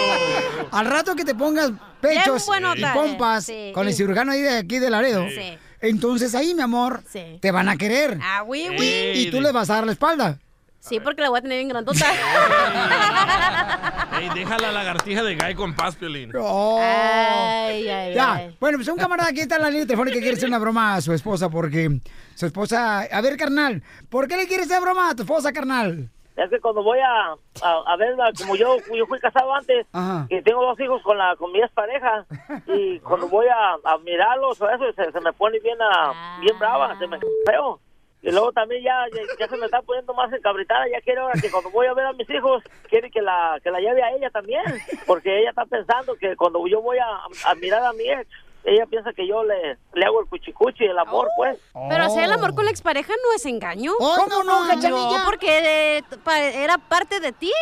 [SPEAKER 2] al rato que te pongas pechos y pompas
[SPEAKER 9] sí.
[SPEAKER 2] con el cirujano ahí de aquí de Laredo,
[SPEAKER 9] Sí.
[SPEAKER 2] entonces ahí, mi amor,
[SPEAKER 9] Sí.
[SPEAKER 2] te van a querer.
[SPEAKER 9] Ah, oui,
[SPEAKER 2] Y,
[SPEAKER 9] oui.
[SPEAKER 2] y tú le vas a dar la espalda.
[SPEAKER 9] Sí, porque la voy a tener bien grandota.
[SPEAKER 3] Ey, deja la lagartija de Guy con paz, Piolín.
[SPEAKER 2] Oh.
[SPEAKER 9] Ay, ay,
[SPEAKER 2] ya,
[SPEAKER 9] ay.
[SPEAKER 2] bueno, pues un camarada aquí está en la línea telefónica que quiere hacer una broma a su esposa porque su esposa... A ver, carnal, ¿por qué le quieres hacer broma a tu esposa, carnal?
[SPEAKER 15] Es que cuando voy a, a, a verla, como yo, yo fui casado antes,
[SPEAKER 2] Ajá.
[SPEAKER 15] y tengo dos hijos con la con mi pareja y cuando voy a, a mirarlos o eso, se, se me pone bien, a, bien brava, se me feo. Y luego también ya, ya, ya se me está poniendo más encabritada, ya quiere ahora que cuando voy a ver a mis hijos, quiere que la, que la lleve a ella también, porque ella está pensando que cuando yo voy a, a mirar a mi ex, ella piensa que yo le, le hago el cuchicuchi, el amor, pues.
[SPEAKER 9] Pero hacer el amor con la expareja no es engaño.
[SPEAKER 2] Oh, ¿Cómo no, Cachanilla?
[SPEAKER 9] No, porque eh, pa- era parte de ti.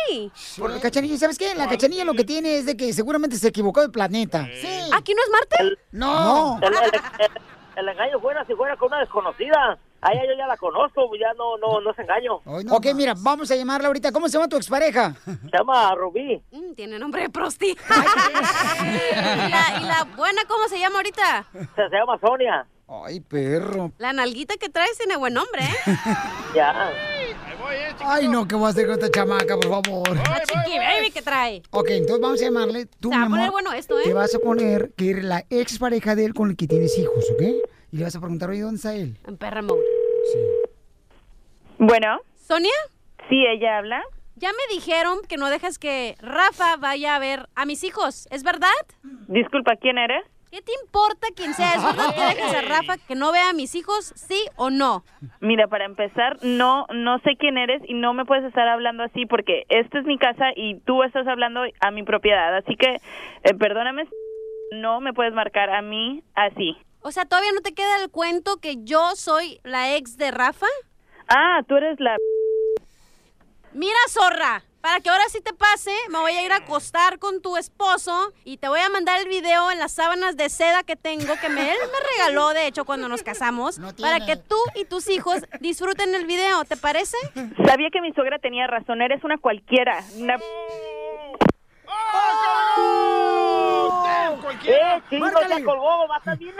[SPEAKER 2] Porque Cachanilla, ¿sabes qué? La Cachanilla lo que tiene es de que seguramente se equivocó de planeta. Sí.
[SPEAKER 9] ¿Aquí no es Marte?
[SPEAKER 2] No.
[SPEAKER 15] El, el- el- el engaño fuera si fuera con una desconocida. A ella yo ya la conozco, ya no, no, no es engaño.
[SPEAKER 2] ok, mira, vamos a llamarla ahorita. ¿Cómo se llama tu expareja?
[SPEAKER 15] Se llama Rubí.
[SPEAKER 9] Mm, tiene nombre de prosti. ¿Y, la, y la buena cómo se llama ahorita?
[SPEAKER 15] Se, se llama Sonia.
[SPEAKER 2] Ay, perro.
[SPEAKER 9] La nalguita que traes tiene buen nombre, ¿eh?
[SPEAKER 15] Ya.
[SPEAKER 2] Ay, no, ¿qué voy a hacer con esta chamaca, por favor?
[SPEAKER 9] La chiqui baby que trae.
[SPEAKER 2] Ok, entonces vamos a llamarle. Tú,
[SPEAKER 9] Se va
[SPEAKER 2] mi
[SPEAKER 9] a poner bueno esto, ¿eh?
[SPEAKER 2] Te vas a poner que eres la expareja de él con el que tienes hijos, ¿ok? Y le vas a preguntar, oye, ¿dónde está él?
[SPEAKER 9] En perra mode.
[SPEAKER 16] Bueno.
[SPEAKER 9] ¿Sonia?
[SPEAKER 16] Sí, ella habla.
[SPEAKER 9] Ya me dijeron que no dejas que Rafa vaya a ver a mis hijos. ¿Es verdad?
[SPEAKER 16] Disculpa, ¿quién eres?
[SPEAKER 9] ¿Qué te importa quién sea? ¿Es verdad que dejas a Rafa que no vea a mis hijos? ¿Sí o no?
[SPEAKER 16] Mira, para empezar, no no sé quién eres y no me puedes estar hablando así porque esta es mi casa y tú estás hablando a mi propiedad. Así que, eh, perdóname, no me puedes marcar a mí así.
[SPEAKER 9] O sea, ¿todavía no te queda el cuento que yo soy la ex de Rafa?
[SPEAKER 16] Ah, tú eres la...
[SPEAKER 9] Mira, zorra, para que ahora sí te pase, me voy a ir a acostar con tu esposo y te voy a mandar el video en las sábanas de seda que tengo, que me, él me regaló, de hecho, cuando nos casamos, para que tú y tus hijos disfruten el video, ¿te parece?
[SPEAKER 16] Sabía que mi suegra tenía razón, eres una cualquiera. Una...
[SPEAKER 15] Eh, chingo, ya colgó, va a estar bien.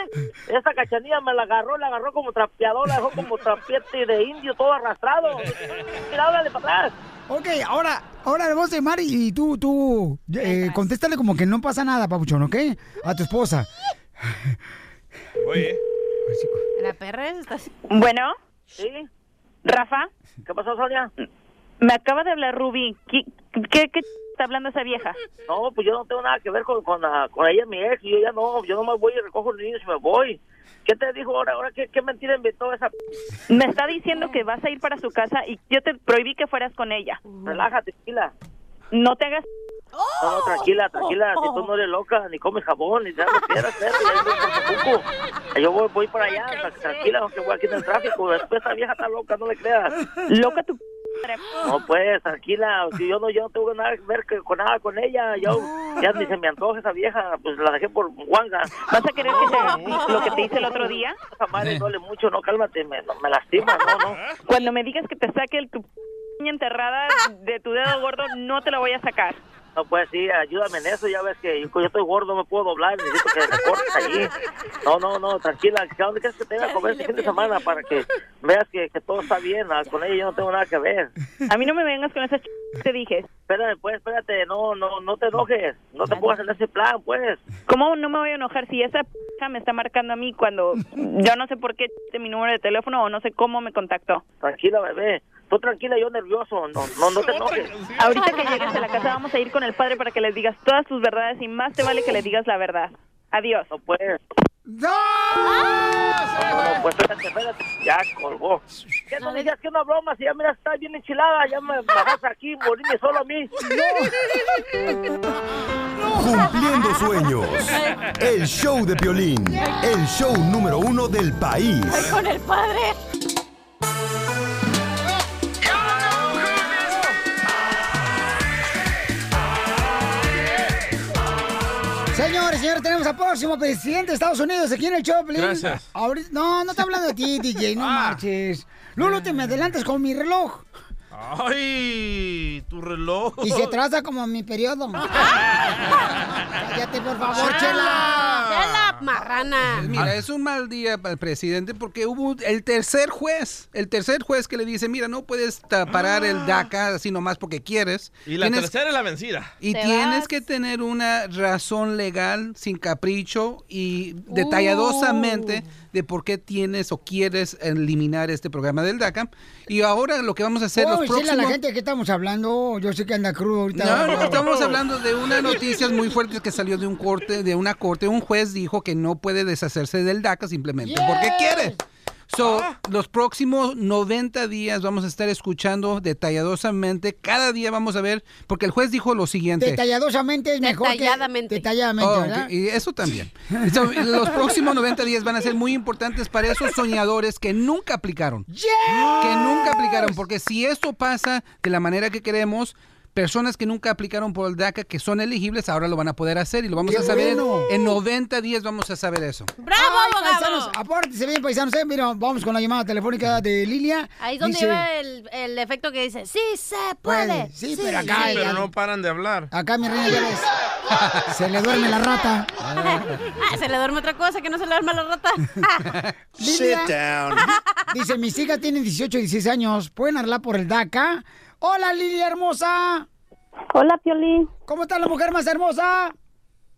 [SPEAKER 15] Esa cachanilla me la agarró, la agarró como trapeador, la dejó como trapiete de indio, todo arrastrado. Mira, háblale para atrás.
[SPEAKER 2] Ok, ahora, ahora le vamos a llamar y, tú, tú, eh, contéstale como que no pasa nada, papuchón, ¿ok? A tu esposa.
[SPEAKER 3] Oye.
[SPEAKER 9] La perra está así.
[SPEAKER 16] Bueno.
[SPEAKER 15] Sí.
[SPEAKER 16] Rafa.
[SPEAKER 15] ¿Qué pasó, Sonia?
[SPEAKER 16] Me acaba de hablar Rubí. ¿Qué, qué, qué está hablando esa vieja?
[SPEAKER 15] No, pues yo no tengo nada que ver con, con, la- con ella, mi ex. Yo ya no, yo nomás voy y recojo los niños y me voy. ¿Qué te dijo ahora? ¿Ahora qué, qué mentira inventó esa?
[SPEAKER 16] Me está diciendo que vas a ir para su casa y yo te prohibí que fueras con ella.
[SPEAKER 15] Relájate, tranquila.
[SPEAKER 16] No te hagas...
[SPEAKER 15] No, no, tranquila, tranquila. Si tú no eres loca, ni comes jabón, ni nada, quieras hacer. Yo voy, voy para allá, tra- tranquila, aunque voy aquí en el tráfico. Después esa vieja está loca, no le creas.
[SPEAKER 16] Loca tu...
[SPEAKER 15] No, pues, tranquila. Si yo no, yo no tengo nada que ver con nada con ella. Yo ya ni se me antoja esa vieja, pues la dejé por guanga.
[SPEAKER 16] ¿Vas a querer que te lo que te hice el otro día?
[SPEAKER 15] Esa madre duele mucho, no, cálmate, me, me lastima, no, no.
[SPEAKER 16] Cuando me digas que te saque el tu enterrada de tu dedo gordo, no te la voy a sacar.
[SPEAKER 15] No, pues sí, ayúdame en eso, ya ves que yo, yo estoy gordo, no me puedo doblar, necesito que me cortes allí. No, no, no, tranquila, ¿a dónde quieres que te vaya a comer este fin de semana para que veas que, que todo está bien? Ah, Con ella yo no tengo nada que ver.
[SPEAKER 16] A mí no me vengas con esa ch... te dije.
[SPEAKER 15] Espérame, pues, espérate, no, no, no te enojes, no te pongas en ese plan, pues.
[SPEAKER 16] ¿Cómo no me voy a enojar si esa p me está marcando a mí cuando yo no sé por qué de mi número de teléfono o no sé cómo me contactó?
[SPEAKER 15] Tranquila, bebé. Tú tranquila, yo nervioso, no, no, no te enojes.
[SPEAKER 16] Ahorita que llegues a la casa vamos a ir con el padre para que les digas todas tus verdades y más te vale que le digas la verdad. Adiós.
[SPEAKER 15] No puedes.
[SPEAKER 2] ¡No!
[SPEAKER 15] No, pues espérate, espérate. Ya colgó. ¿Qué no digas que una broma? Si ya mira, está bien enchilada, ya me, me vas aquí, morirme solo a mí.
[SPEAKER 5] Cumpliendo sueños. El show de Piolín. El show número uno del país.
[SPEAKER 9] Con el padre.
[SPEAKER 2] Señores, señores, tenemos al próximo presidente de Estados Unidos aquí en el show.
[SPEAKER 3] Gracias.
[SPEAKER 2] Ahorita- no, no está hablando de ti, DJ, no marches. Lulu, te me adelantas con mi reloj.
[SPEAKER 3] Ay, tu reloj.
[SPEAKER 2] Y se traza como mi periodo. Cállate, por favor, Chela.
[SPEAKER 9] Chela, marrana.
[SPEAKER 17] Pues mira, es un mal día para el presidente porque hubo el tercer juez, el tercer juez que le dice, mira, no puedes parar el DACA así nomás porque quieres.
[SPEAKER 3] Y la
[SPEAKER 17] Tienes-
[SPEAKER 3] tercera es la vencida.
[SPEAKER 17] y tienes
[SPEAKER 9] vas.
[SPEAKER 17] que tener una razón legal, sin capricho y detalladosamente de por qué tienes o quieres eliminar este programa del DACA. Y ahora lo que vamos a hacer
[SPEAKER 2] ¿Puedo
[SPEAKER 17] los
[SPEAKER 2] a la gente que estamos hablando? Yo sé que anda crudo ahorita.
[SPEAKER 17] No, no, estamos hablando de unas noticias muy fuertes que salió de un corte, de una corte. Un juez dijo que no puede deshacerse del DACA simplemente porque quiere. So, los próximos 90 días vamos a estar escuchando detalladosamente. Cada día vamos a ver, porque el juez dijo lo siguiente.
[SPEAKER 2] Detalladosamente es mejor
[SPEAKER 9] Detalladamente.
[SPEAKER 2] que... Detalladamente.
[SPEAKER 17] Oh,
[SPEAKER 2] ¿verdad?
[SPEAKER 17] Y eso también. So, los próximos 90 días van a ser muy importantes para esos soñadores que nunca aplicaron. Que nunca aplicaron, porque si esto pasa de la manera que queremos, personas que nunca aplicaron por el DACA, que son elegibles, ahora lo van a poder hacer y lo vamos
[SPEAKER 2] ¡Qué
[SPEAKER 17] a saber.
[SPEAKER 2] bueno!
[SPEAKER 17] En 90 días vamos a saber eso.
[SPEAKER 9] ¡Bravo,
[SPEAKER 2] Ay,
[SPEAKER 9] abogado!
[SPEAKER 2] paisanos, apórtense bien, paisanos. eh, Mira, vamos con la llamada telefónica de Lilia.
[SPEAKER 9] Ahí es donde
[SPEAKER 2] Dice-
[SPEAKER 9] lleva el, el efecto que dice, sí se puede.
[SPEAKER 2] Puede, sí, pero acá-
[SPEAKER 3] Sí,
[SPEAKER 2] ya-
[SPEAKER 3] pero no paran de hablar.
[SPEAKER 2] Acá, mi reina, ya ves. Se le duerme la rata.
[SPEAKER 9] Ah, se le duerme otra cosa que no se le duerme a la rata.
[SPEAKER 2] Lilia. Dice, mis hijas tienen 18 y 16 años. ¿Pueden hablar por el DACA? Hola, Lilia hermosa.
[SPEAKER 8] Hola, Piolín.
[SPEAKER 2] ¿Cómo está la mujer más hermosa?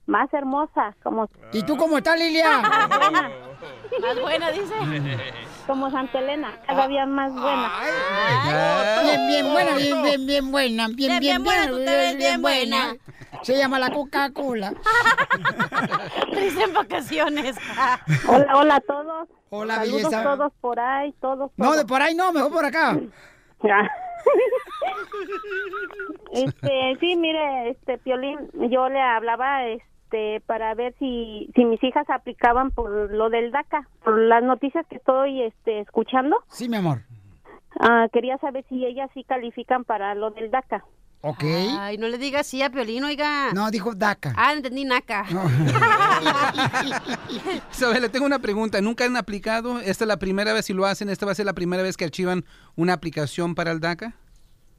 [SPEAKER 8] Más hermosa, como,
[SPEAKER 2] ¿Y tú cómo estás, Lilia?
[SPEAKER 9] Más buena, dice.
[SPEAKER 8] como Santa Elena, cada día más buena.
[SPEAKER 2] Bien, bien buena, bien, bien, bien buena. Bien,
[SPEAKER 9] Bien,
[SPEAKER 2] bien,
[SPEAKER 9] bien buena,
[SPEAKER 2] buena,
[SPEAKER 9] tú te ves bien buena.
[SPEAKER 2] Se llama la Coca-Cola.
[SPEAKER 9] Triste en vacaciones.
[SPEAKER 8] Hola, hola a todos.
[SPEAKER 2] Hola,
[SPEAKER 8] Saludos
[SPEAKER 2] belleza.
[SPEAKER 8] todos por ahí, todos.
[SPEAKER 2] No,
[SPEAKER 8] todos.
[SPEAKER 2] de por ahí no, mejor por acá.
[SPEAKER 8] Este, sí, mire, este Piolín, yo le hablaba este para ver si si mis hijas aplicaban por lo del DACA, por las noticias que estoy este escuchando.
[SPEAKER 2] Sí, mi amor.
[SPEAKER 8] Ah, quería saber si ellas sí califican para lo del DACA.
[SPEAKER 2] Ok.
[SPEAKER 9] Ay, no le digas sí a Piolín, oiga.
[SPEAKER 2] No, dijo DACA.
[SPEAKER 9] Ah, entendí naca.
[SPEAKER 17] So, le tengo una pregunta. ¿Nunca han aplicado? ¿Esta es la primera vez si lo hacen? ¿Esta va a ser la primera vez que archivan una aplicación para el DACA?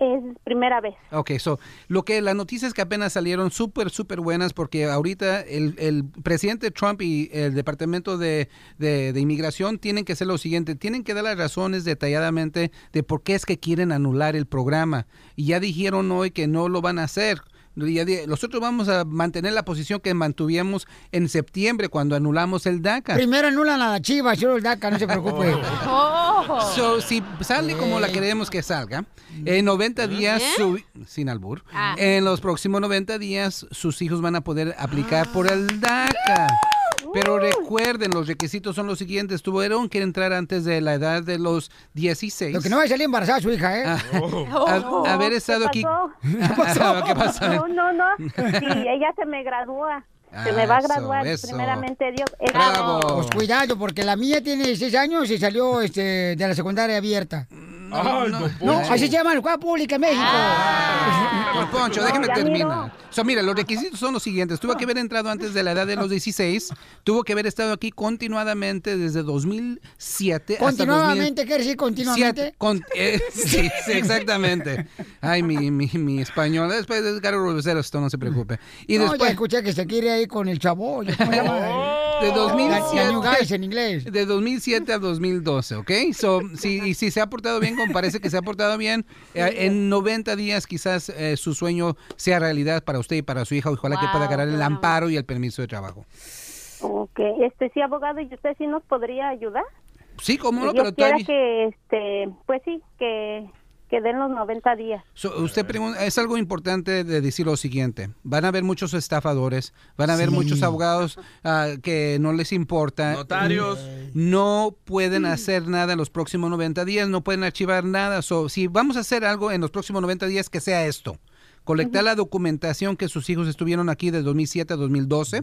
[SPEAKER 18] Es primera vez.
[SPEAKER 17] Ok, so, lo que las noticias que apenas salieron súper, súper buenas porque ahorita el, el presidente Trump y el Departamento de, de- de Inmigración tienen que hacer lo siguiente, tienen que dar las razones detalladamente de por qué es que quieren anular el programa. Y ya dijeron hoy que no lo van a hacer. Nosotros vamos a mantener la posición que mantuvimos en septiembre cuando anulamos el DACA.
[SPEAKER 2] Primero anulan a la chiva, yo el DACA, no se preocupe.
[SPEAKER 17] So, si sale como la queremos que salga, en 90 días, su- sin albur,
[SPEAKER 9] Ah.
[SPEAKER 17] en los próximos 90 días sus hijos van a poder aplicar por el DACA. Pero recuerden, los requisitos son los siguientes. Tuvieron que entrar antes de la edad de los 16.
[SPEAKER 2] Lo que no va a salir embarazada su hija, ¿eh?
[SPEAKER 17] A- haber estado aquí.
[SPEAKER 18] pasó?
[SPEAKER 17] ¿Qué pasó?
[SPEAKER 18] No, no, no. Sí, ella se me gradúa. Se
[SPEAKER 2] Ah,
[SPEAKER 18] me va a
[SPEAKER 2] eso,
[SPEAKER 18] graduar,
[SPEAKER 2] eso.
[SPEAKER 18] primeramente Dios. Es-
[SPEAKER 2] Pues cuidado, porque la mía tiene 16 años y salió este, de la secundaria abierta.
[SPEAKER 17] Ay,
[SPEAKER 2] No, así se llama la escuela pública en México.
[SPEAKER 17] Don Poncho,
[SPEAKER 2] ya
[SPEAKER 17] terminar. So, mira, los requisitos son los siguientes. Tuvo que haber entrado antes de la edad de los 16. Tuvo que haber estado aquí continuadamente desde 2007 hasta
[SPEAKER 2] Continuamente, ¿quiere decir continuamente?
[SPEAKER 17] Con- eh, sí, sí, exactamente. Ay, mi, mi, mi español. Después de Rosero, esto no se preocupe. Y
[SPEAKER 2] no, ya
[SPEAKER 17] después,
[SPEAKER 2] escuché que se quiere ahí con el chavo.
[SPEAKER 17] De
[SPEAKER 2] La-
[SPEAKER 17] 2007,
[SPEAKER 2] la New Guys en inglés.
[SPEAKER 17] de 2007 a 2012, ¿ok? So, si, y si se ha portado bien, como parece que se ha portado bien, eh, en 90 días quizás eh, su sueño sea realidad para usted y para su hija. Ojalá que pueda ganar el
[SPEAKER 18] bueno.
[SPEAKER 17] amparo y el permiso de trabajo.
[SPEAKER 18] Ok, este sí, abogado, ¿y usted sí nos podría ayudar?
[SPEAKER 17] Sí, cómo no,
[SPEAKER 18] Dios
[SPEAKER 17] pero
[SPEAKER 18] quiera
[SPEAKER 17] todavía...
[SPEAKER 18] que, este, pues sí, que, que den los 90 días.
[SPEAKER 17] So, usted pregunta, es algo importante de decir lo siguiente. Van a haber muchos estafadores, van a haber
[SPEAKER 3] Sí.
[SPEAKER 17] muchos abogados ah, que no les importa.
[SPEAKER 3] Notarios.
[SPEAKER 17] No pueden hacer nada en los próximos 90 días, no pueden archivar nada. So, si vamos a hacer algo en los próximos 90 días, que sea esto. Colectar la documentación que sus hijos estuvieron aquí de 2007 a 2012.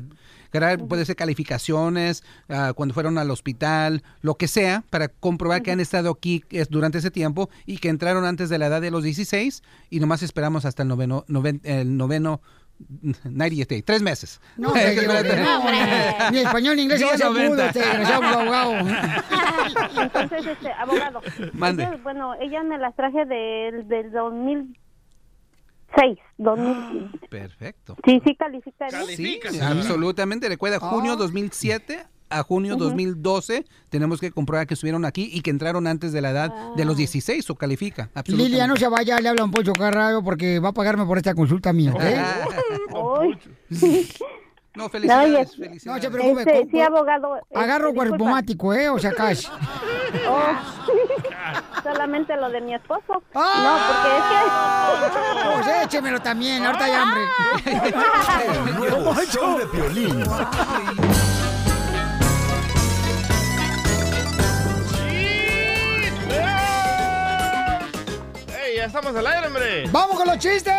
[SPEAKER 17] Crear, Puede ser calificaciones, ah, cuando fueron al hospital, lo que sea, para comprobar que han estado aquí es, durante ese tiempo y que entraron antes de la edad de los 16 y nomás esperamos hasta el noveno, noven- el noveno 90 day, tres meses.
[SPEAKER 2] No, que no, ni español ni inglés se va a hacer
[SPEAKER 17] Día
[SPEAKER 2] mudo,
[SPEAKER 17] 90.
[SPEAKER 2] este abogado.
[SPEAKER 18] Entonces, este, abogado.
[SPEAKER 17] Mande.
[SPEAKER 18] ellas, bueno, ellas me las traje del, del 2006. 2000.
[SPEAKER 17] Perfecto.
[SPEAKER 18] Sí, sí califica.
[SPEAKER 17] Sí, absolutamente. Recuerda, junio 2007 a junio
[SPEAKER 18] Ujú.
[SPEAKER 17] 2012 tenemos que comprobar que estuvieron aquí y que entraron antes de la edad de los 16 o califica. absolutamente.
[SPEAKER 2] Lilia, no se vaya, le habla un Poncho Carrado porque va a pagarme por esta consulta mía, ¿ok?
[SPEAKER 17] No,
[SPEAKER 2] No,
[SPEAKER 17] felicidades.
[SPEAKER 2] y-
[SPEAKER 17] felicidades.
[SPEAKER 2] No se preocupe.
[SPEAKER 18] Este, sí, abogado.
[SPEAKER 2] Agarro
[SPEAKER 18] este,
[SPEAKER 2] cuerpo
[SPEAKER 18] disculpa.
[SPEAKER 2] mático, ¿eh? O sea, cash.
[SPEAKER 18] Oh, solamente lo de mi esposo.
[SPEAKER 2] ¡Ah!
[SPEAKER 18] No, porque es que...
[SPEAKER 2] Pues échemelo también, ahorita hay hambre.
[SPEAKER 5] El nuevo show de Piolín.
[SPEAKER 3] ¡Ey, ya estamos al aire, hombre!
[SPEAKER 2] ¡Vamos con los chistes!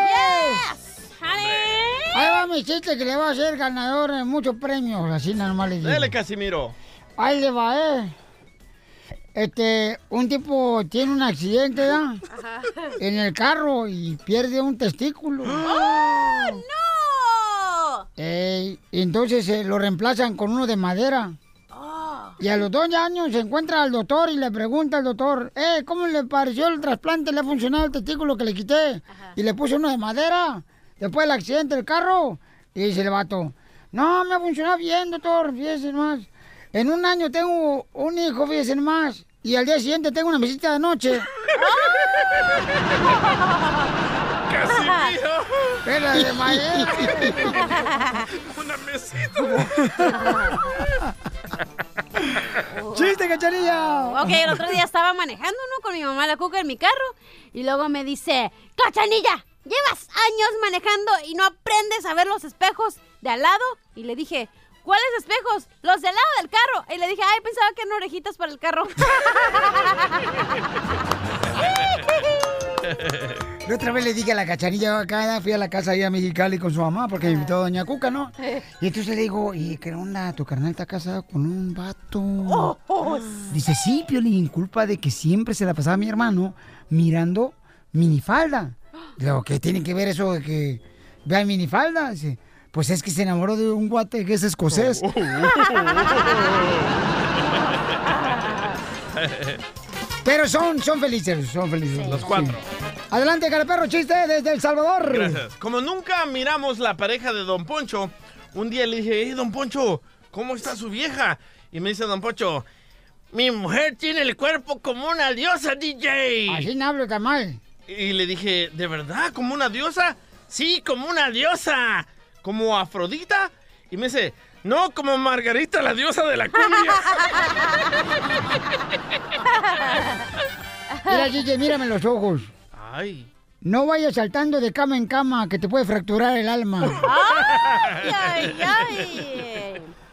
[SPEAKER 2] Ahí va mi chiste que le va a hacer ganador de muchos premios, así normal. digo.
[SPEAKER 3] Dale, Casimiro.
[SPEAKER 2] Ahí le va, ¿eh? Este, un tipo tiene un accidente, ¿ya? En el carro y pierde un testículo.
[SPEAKER 9] ¡Oh, no!
[SPEAKER 2] Ey, y entonces eh, lo reemplazan con uno de madera. Y a los dos años se encuentra al doctor y le pregunta al doctor, eh, ¿cómo le pareció el trasplante? ¿Le ha funcionado el testículo que le quité? Y le puse uno de madera después del accidente del carro. Y dice el vato, no, me ha funcionado bien, doctor, fíjese más. En un año tengo un hijo, fíjese más. Y al día siguiente tengo una visita de noche.
[SPEAKER 6] Casimiro.
[SPEAKER 2] Era de madera.
[SPEAKER 3] Una mesita.
[SPEAKER 2] ¡Chiste, cachanilla!
[SPEAKER 9] Ok, el otro día estaba manejando, ¿no? Con mi mamá la cuca en mi carro. Y luego me dice, ¡Cachanilla! Llevas años manejando y no aprendes a ver los espejos de al lado. Y le dije, ¿cuáles espejos? Los del lado del carro. Y le dije, ay, pensaba que eran orejitas para el carro.
[SPEAKER 2] La otra vez le dije a la cachanilla acá, fui a la casa ahí a Mexicali con su mamá porque me invitó a Doña Cuca, ¿no? Y entonces le digo, ¿y qué onda? ¿Tu carnal está casado con un vato? Dice, sí, Piolín, culpa de que siempre se la pasaba mi hermano mirando minifalda. Digo, ¿qué tiene que ver eso de que vea minifalda? Dice, pues es que se enamoró de un guate que es escocés. Pero son, son felices, son felices.
[SPEAKER 3] Los cuatro.
[SPEAKER 2] Sí. Adelante, Caraperro, chiste desde El Salvador.
[SPEAKER 3] Gracias. Como nunca miramos la pareja de Don Poncho, un día le dije, hey, Don Poncho, ¿cómo está su vieja? Y me dice Don Poncho, mi mujer tiene el cuerpo como una diosa, DJ.
[SPEAKER 2] Así no hablo tan mal.
[SPEAKER 3] Y le dije, ¿de verdad? ¿Como una diosa? Sí, como una diosa. ¿Como Afrodita? Y me dice, no, como Margarita, la diosa de la cumbia.
[SPEAKER 2] Mira, DJ, mírame los ojos.
[SPEAKER 3] Ay.
[SPEAKER 2] No vayas saltando de cama en cama, que te puede fracturar el alma.
[SPEAKER 9] ¡Ay, ay, ay!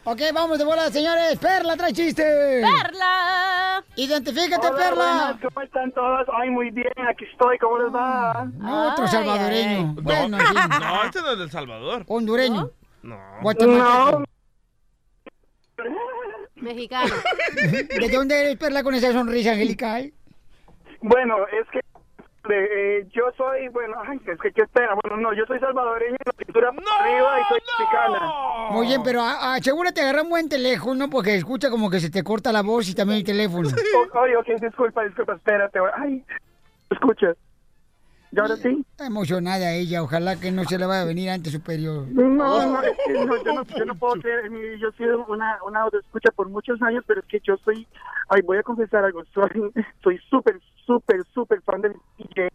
[SPEAKER 2] Ok, vamos de bola, señores. Perla, trae chiste.
[SPEAKER 9] ¡Perla!
[SPEAKER 2] Identifícate,
[SPEAKER 19] Hola,
[SPEAKER 2] Perla.
[SPEAKER 19] buenas, ¿Cómo están todos? Ay, muy bien, aquí estoy, ¿cómo les va?
[SPEAKER 2] No, otro salvadoreño.
[SPEAKER 3] No,
[SPEAKER 2] Bueno, en fin.
[SPEAKER 3] no, este no es del Salvador.
[SPEAKER 2] Hondureño.
[SPEAKER 3] No.
[SPEAKER 2] Guatemalteco.
[SPEAKER 9] Mexicano.
[SPEAKER 2] ¿De dónde eres, Perla, con esa sonrisa angelical?
[SPEAKER 19] Bueno, es que eh, yo soy, bueno, ay, es que qué espera, bueno, no, yo soy salvadoreño, la pintura arriba y soy mexicana.
[SPEAKER 2] Muy bien, pero a- asegúrate de agarrar un buen teléfono porque escucha como que se te corta la voz y también el teléfono.
[SPEAKER 19] Oye, ok, disculpa, disculpa, espérate, ay, escucha. ¿Y ahora sí?
[SPEAKER 2] Está emocionada ella, ojalá que no se le vaya a venir antes superior.
[SPEAKER 19] No, no, es que no, yo, no, yo no puedo creer, mi- yo he sido una, una escucha por muchos años, pero es que yo soy, ay, voy a confesar algo, soy soy súper, súper, súper fan del DJ.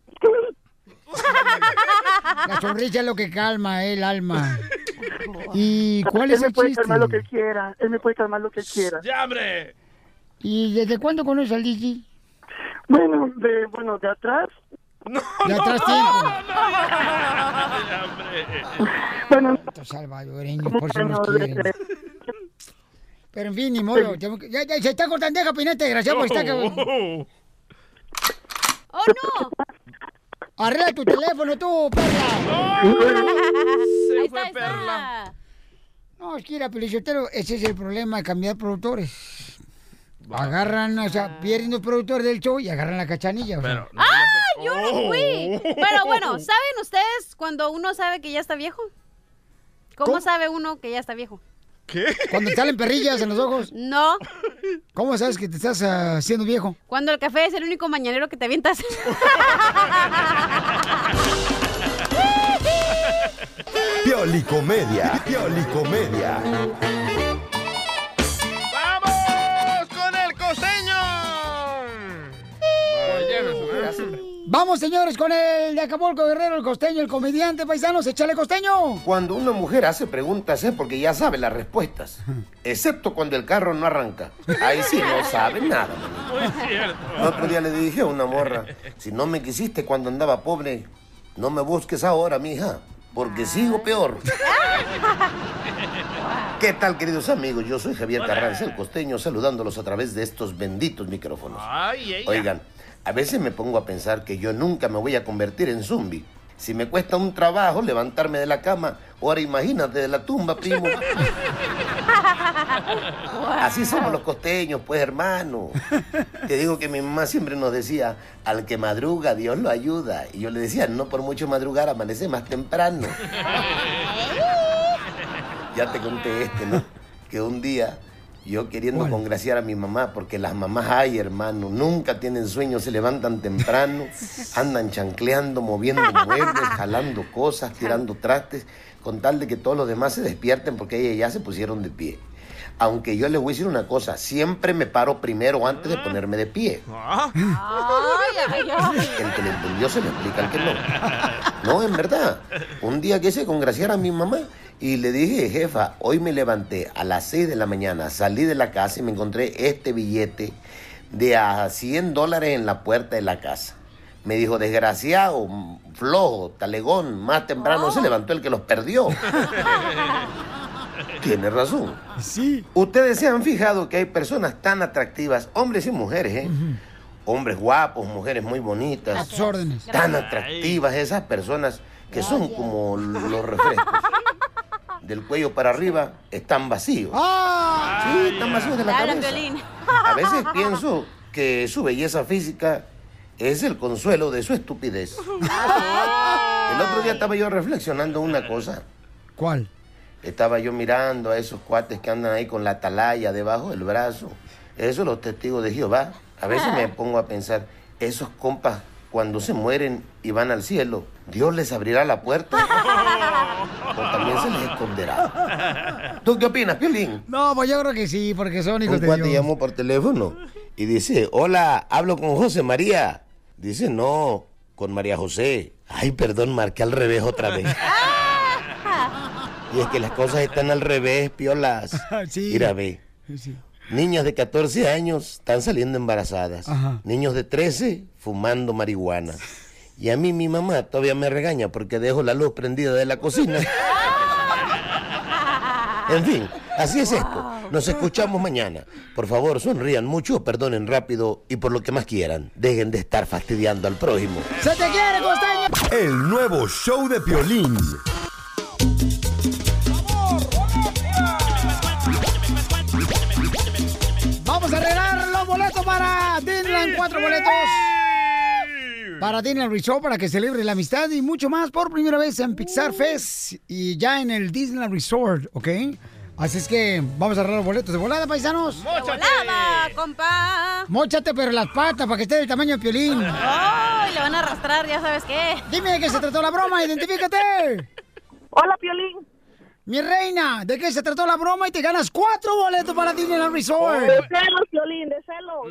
[SPEAKER 2] La sonrisa es lo que calma el alma. ¿Y cuál
[SPEAKER 19] él
[SPEAKER 2] es
[SPEAKER 19] me
[SPEAKER 2] el
[SPEAKER 19] puede
[SPEAKER 2] chiste?
[SPEAKER 19] calmar lo que él quiera, él me puede calmar lo que él quiera.
[SPEAKER 3] ¡Ya, hombre!
[SPEAKER 2] ¿Y desde cuándo conoces al DJ?
[SPEAKER 19] Bueno, de, bueno, de atrás.
[SPEAKER 2] De atrás tiempo.
[SPEAKER 19] Bueno,
[SPEAKER 2] salvadoreño, por eso nos quieren. Pero en fin, ni modo. que- Ya, ya, se está cortando, deja pinete, desgraciado, porque está acabando.
[SPEAKER 9] ¡Oh, no!
[SPEAKER 2] Arregla tu teléfono tú, perla.
[SPEAKER 9] Ahí está, ahí está.
[SPEAKER 2] No, es que Pelichotero, ese es el problema de cambiar productores. Agarran, o sea, pierden los productores del show y agarran la cachanilla. o sea.
[SPEAKER 9] ¡Ah! Yo no fui. Pero bueno, ¿saben ustedes cuando uno sabe que ya está viejo? ¿Cómo, sabe uno que ya está viejo?
[SPEAKER 2] ¿Qué? Cuando te salen perrillas en los ojos.
[SPEAKER 9] No,
[SPEAKER 2] ¿Cómo sabes que te estás ah, haciendo viejo?
[SPEAKER 9] cuando el café es el único mañanero que te avientas.
[SPEAKER 5] Piolicomedia. Piolicomedia.
[SPEAKER 3] Vamos,
[SPEAKER 2] señores, con el de Acapulco Guerrero, el costeño, el comediante paisanos, échale costeño.
[SPEAKER 20] Cuando una mujer hace preguntas es porque ya sabe las respuestas. Excepto cuando el carro no arranca. Ahí sí no sabe nada.
[SPEAKER 3] Muy cierto.
[SPEAKER 20] El otro día le dije a una morra, si no me quisiste cuando andaba pobre, no me busques ahora, mija, porque sigo peor. ¿Qué tal, queridos amigos? Yo soy Javier Carranza, el costeño, saludándolos a través de estos benditos micrófonos. Oigan, a veces me pongo a pensar que yo nunca me voy a convertir en zombie. Si me cuesta un trabajo levantarme de la cama, ahora imagínate de la tumba, primo. Así somos los costeños, pues, hermano. Te digo que mi mamá siempre nos decía, al que madruga, Dios lo ayuda. Y yo le decía, no por mucho madrugar, amanece más temprano. Ya te conté este, ¿no? Que un día yo queriendo congraciar a mi mamá, porque las mamás hay, hermano, nunca tienen sueño, se levantan temprano, andan chancleando, moviendo muebles, jalando cosas, tirando trastes, con tal de que todos los demás se despierten porque ellas ya se pusieron de pie. Aunque yo les voy a decir una cosa, siempre me paro primero antes de ponerme de pie.
[SPEAKER 9] Ay.
[SPEAKER 20] El que le entendió se le explica al que no. No, en verdad. Un día quise congraciar a mi mamá y le dije, jefa, hoy me levanté a las 6 de la mañana, salí de la casa y me encontré este billete de a 100 dólares en la puerta de la casa. Me dijo, desgraciado, flojo, talegón, más temprano se levantó el que los perdió. Tiene razón.
[SPEAKER 2] Sí.
[SPEAKER 20] Ustedes se han fijado que hay personas tan atractivas, hombres y mujeres, ¿eh? Hombres guapos, mujeres muy bonitas.
[SPEAKER 2] A tus órdenes.
[SPEAKER 20] Tan atractivas esas personas que son como los refrescos. Del cuello para arriba están vacíos.
[SPEAKER 2] ¡Ah!
[SPEAKER 20] Sí, están vacíos de la cabeza. A veces pienso que su belleza física es el consuelo de su estupidez. El otro día estaba yo reflexionando una cosa.
[SPEAKER 2] ¿Cuál?
[SPEAKER 20] Estaba yo mirando a esos cuates que andan ahí con la atalaya debajo del brazo. Esos los testigos de Jehová. A veces me pongo a pensar, esos compas, cuando se mueren y van al cielo, Dios les abrirá la puerta o también se les esconderá. ¿Tú qué opinas, Piolín?
[SPEAKER 2] No, pues yo creo que sí, porque son hijos
[SPEAKER 20] Un
[SPEAKER 2] de Dios.
[SPEAKER 20] llamó por teléfono y dice, hola, hablo con José María. Dice, no, con María José. Ay, perdón, marqué al revés otra vez. y es que las cosas están al revés, piolas.
[SPEAKER 2] Sí.
[SPEAKER 20] Mira, ve.
[SPEAKER 2] Sí.
[SPEAKER 20] Niñas de 14 años están saliendo embarazadas.
[SPEAKER 2] Ajá.
[SPEAKER 20] Niños de 13 fumando marihuana. Y a mí mi mamá todavía me regaña porque dejo la luz prendida de la cocina. En fin, así es esto. Nos escuchamos mañana. Por favor, sonrían mucho, perdonen rápido y por lo que más quieran. Dejen de estar fastidiando al prójimo.
[SPEAKER 2] ¡Se te quiere, costeño!
[SPEAKER 5] El nuevo show de Piolín.
[SPEAKER 2] Vamos a regalar los boletos para Disneyland. Cuatro boletos. Para Disneyland Resort, para que celebre la amistad y mucho más por primera vez en Pixar Fest y ya en el Disneyland Resort, ¿ok? Así es que vamos a regalar los boletos de volada, paisanos.
[SPEAKER 9] ¡De volada, compa!
[SPEAKER 2] Móchate, pero las patas para que esté del tamaño de piolín.
[SPEAKER 9] ¡Ay, le van a arrastrar, ya sabes qué!
[SPEAKER 2] Dime de qué se trató la broma, identifícate.
[SPEAKER 21] Hola, Piolín.
[SPEAKER 2] Mi reina, ¿de qué se trató la broma? Y te ganas cuatro boletos para Disneyland Resort.
[SPEAKER 21] De celos, Piolín, de celos.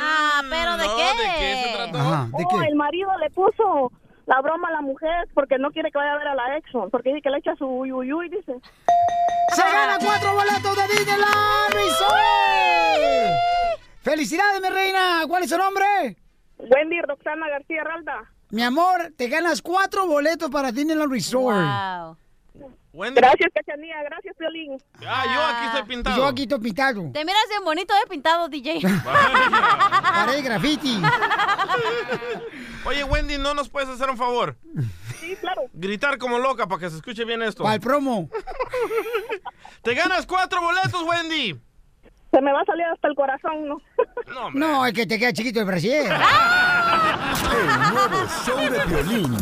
[SPEAKER 9] Ah, pero ¿de qué?
[SPEAKER 2] Ajá, ¿de
[SPEAKER 21] oh,
[SPEAKER 2] qué?
[SPEAKER 21] el marido le puso la broma a la mujer porque no quiere que vaya a ver a la Exxon, porque dice que le echa su uy, uy, uy, dice.
[SPEAKER 2] ¡Se gana cuatro boletos de Disneyland Resort! ¡Felicidades, mi reina! ¿Cuál es su nombre?
[SPEAKER 21] Wendy Roxana García Ralda.
[SPEAKER 2] Mi amor, te ganas cuatro boletos para Disneyland Resort.
[SPEAKER 21] Gracias, Cachanía. Gracias, Piolín.
[SPEAKER 3] Ah, yo aquí estoy pintado.
[SPEAKER 2] yo aquí estoy pintado.
[SPEAKER 9] Te miras bien bonito de pintado, DJ.
[SPEAKER 2] Paré graffiti.
[SPEAKER 3] Oye, Wendy, ¿no nos puedes hacer un favor?
[SPEAKER 21] Sí, claro.
[SPEAKER 3] Gritar como loca para que se escuche bien esto.
[SPEAKER 2] ¿Cuál promo?
[SPEAKER 3] ¡Te ganas cuatro boletos, Wendy!
[SPEAKER 21] Se me va a salir hasta el corazón, ¿no?
[SPEAKER 2] No, es que te queda chiquito el brasier.
[SPEAKER 5] El nuevo show de Piolín.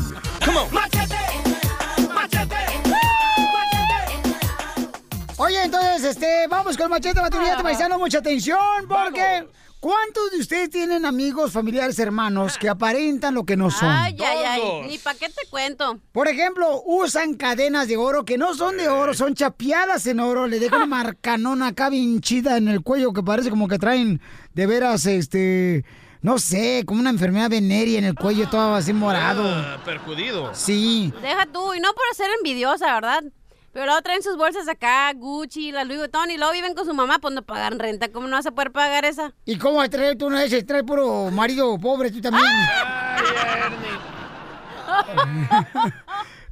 [SPEAKER 2] Oye, entonces, este, vamos con Machete Baturiente, paisano, mucha atención, porque ¿cuántos de ustedes tienen amigos, familiares, hermanos que aparentan lo que no son?
[SPEAKER 9] Ay, ay, ay. Ni pa' qué te cuento.
[SPEAKER 2] Por ejemplo, usan cadenas de oro que no son de oro, son chapeadas en oro, le dejan una marcanona acá bien chida en el cuello que parece como que traen de veras, este, no sé, como una enfermedad venérea en el cuello todo así morado.
[SPEAKER 3] Ah, percudido.
[SPEAKER 2] Sí.
[SPEAKER 9] Deja tú, y no por ser envidiosa, ¿verdad? Pero luego traen sus bolsas acá, Gucci, la Louis Vuitton, y luego viven con su mamá, pues no pagan renta. ¿Cómo no vas a poder pagar esa?
[SPEAKER 2] ¿Y cómo vas a traer tú una de esas? Trae puro marido pobre tú también.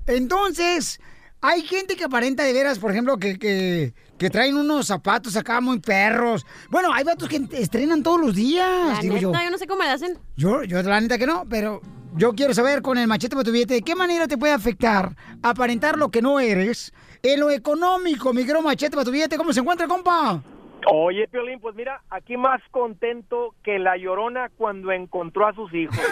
[SPEAKER 2] Entonces, hay gente que aparenta de veras, por ejemplo, que, que, que traen unos zapatos acá muy perros. Bueno, hay vatos que estrenan todos los días,
[SPEAKER 9] La
[SPEAKER 2] digo
[SPEAKER 9] neta,
[SPEAKER 2] yo.
[SPEAKER 9] yo no sé cómo le hacen.
[SPEAKER 2] Yo, yo la neta que no, pero yo quiero saber con el machete para tu billete, ¿de qué manera te puede afectar aparentar lo que no eres en lo económico, mi gran machete para tu billete? ¿Cómo se encuentra, compa?
[SPEAKER 13] Oye, Piolín, pues mira, aquí más contento que la llorona cuando encontró a sus hijos.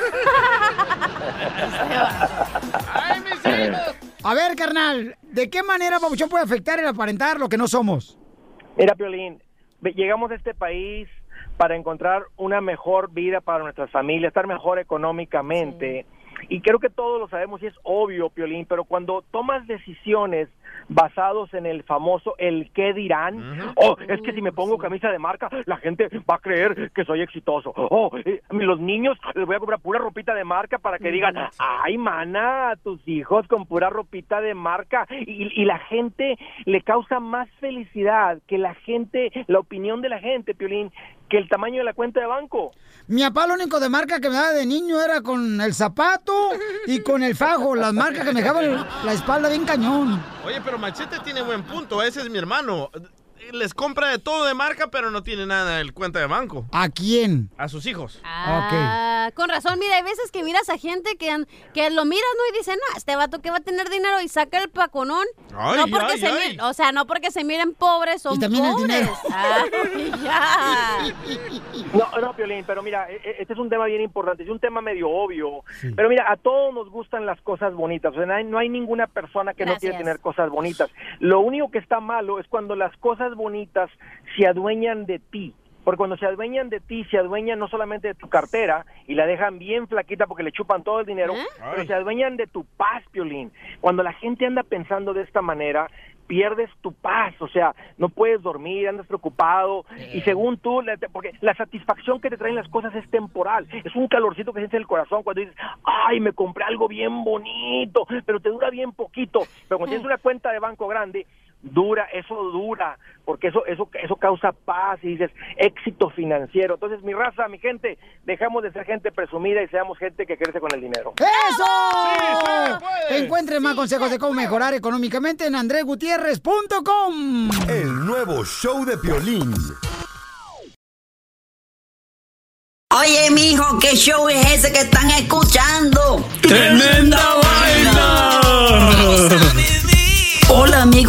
[SPEAKER 2] A ver, carnal, ¿de qué manera, Pabuchón, puede afectar el aparentar lo que no somos?
[SPEAKER 13] Mira, Piolín, llegamos a este país para encontrar una mejor vida para nuestras familias, estar mejor económicamente. Y creo que todos lo sabemos y es obvio, Piolín, pero cuando tomas decisiones basados en el famoso el qué dirán, oh, es que si me pongo camisa de marca, la gente va a creer que soy exitoso. Oh, eh, los niños les voy a comprar pura ropita de marca para que digan, ay, mana, a tus hijos con pura ropita de marca. Y, y la gente le causa más felicidad que la gente, la opinión de la gente, Piolín, que el tamaño de la cuenta de banco.
[SPEAKER 2] Mi papá lo único de marca que me daba de niño era con el zapato y con el fajo, las marcas que me dejaban la espalda bien cañón.
[SPEAKER 3] Oye, pero Machete tiene buen punto. Ese es mi hermano. Les compra de todo de marca, pero no tiene nada en el cuenta de banco.
[SPEAKER 2] ¿A quién?
[SPEAKER 3] A sus hijos.
[SPEAKER 9] Ah, con razón, mira, hay veces que miras a gente que, que lo miras, ¿no? Y dicen, no, este vato que va a tener dinero y saca el paconón.
[SPEAKER 13] Ay,
[SPEAKER 9] no porque
[SPEAKER 13] ay,
[SPEAKER 9] se
[SPEAKER 13] ay.
[SPEAKER 9] mi- o sea, no porque se miren pobres, son
[SPEAKER 2] Y también el
[SPEAKER 9] pobres.
[SPEAKER 2] dinero.
[SPEAKER 9] Ay, ya.
[SPEAKER 13] No, no, Piolín, pero mira, e- e- este es un tema bien importante, es un tema medio obvio, pero mira, a todos nos gustan las cosas bonitas, o sea, no hay, no hay ninguna persona que no quiere
[SPEAKER 9] Gracias.
[SPEAKER 13] tener cosas bonitas. Lo único que está malo es cuando las cosas bonitas se adueñan de ti.
[SPEAKER 22] Porque cuando se adueñan de ti, se adueñan no solamente de tu cartera y la dejan bien flaquita porque le chupan todo el dinero, pero se adueñan de tu paz, Piolín. Cuando la gente anda pensando de esta manera, pierdes tu paz, o sea, no puedes dormir, andas preocupado. Y según tú, porque la satisfacción que te traen las cosas es temporal, es un calorcito que sientes en el corazón cuando dices, ay, me compré algo bien bonito, pero te dura bien poquito, pero cuando tienes una cuenta de banco grande, dura, eso dura, porque eso, eso, eso causa paz y dices éxito financiero. Entonces, mi raza, mi gente, dejamos de ser gente presumida y seamos gente que crece con el dinero.
[SPEAKER 2] ¡Eso! Encuentre más consejos de cómo mejorar económicamente en andresgutierrez.com.
[SPEAKER 5] El nuevo show de Piolín.
[SPEAKER 23] Oye, mijo, ¿qué show es ese que están escuchando?
[SPEAKER 6] ¡Tremenda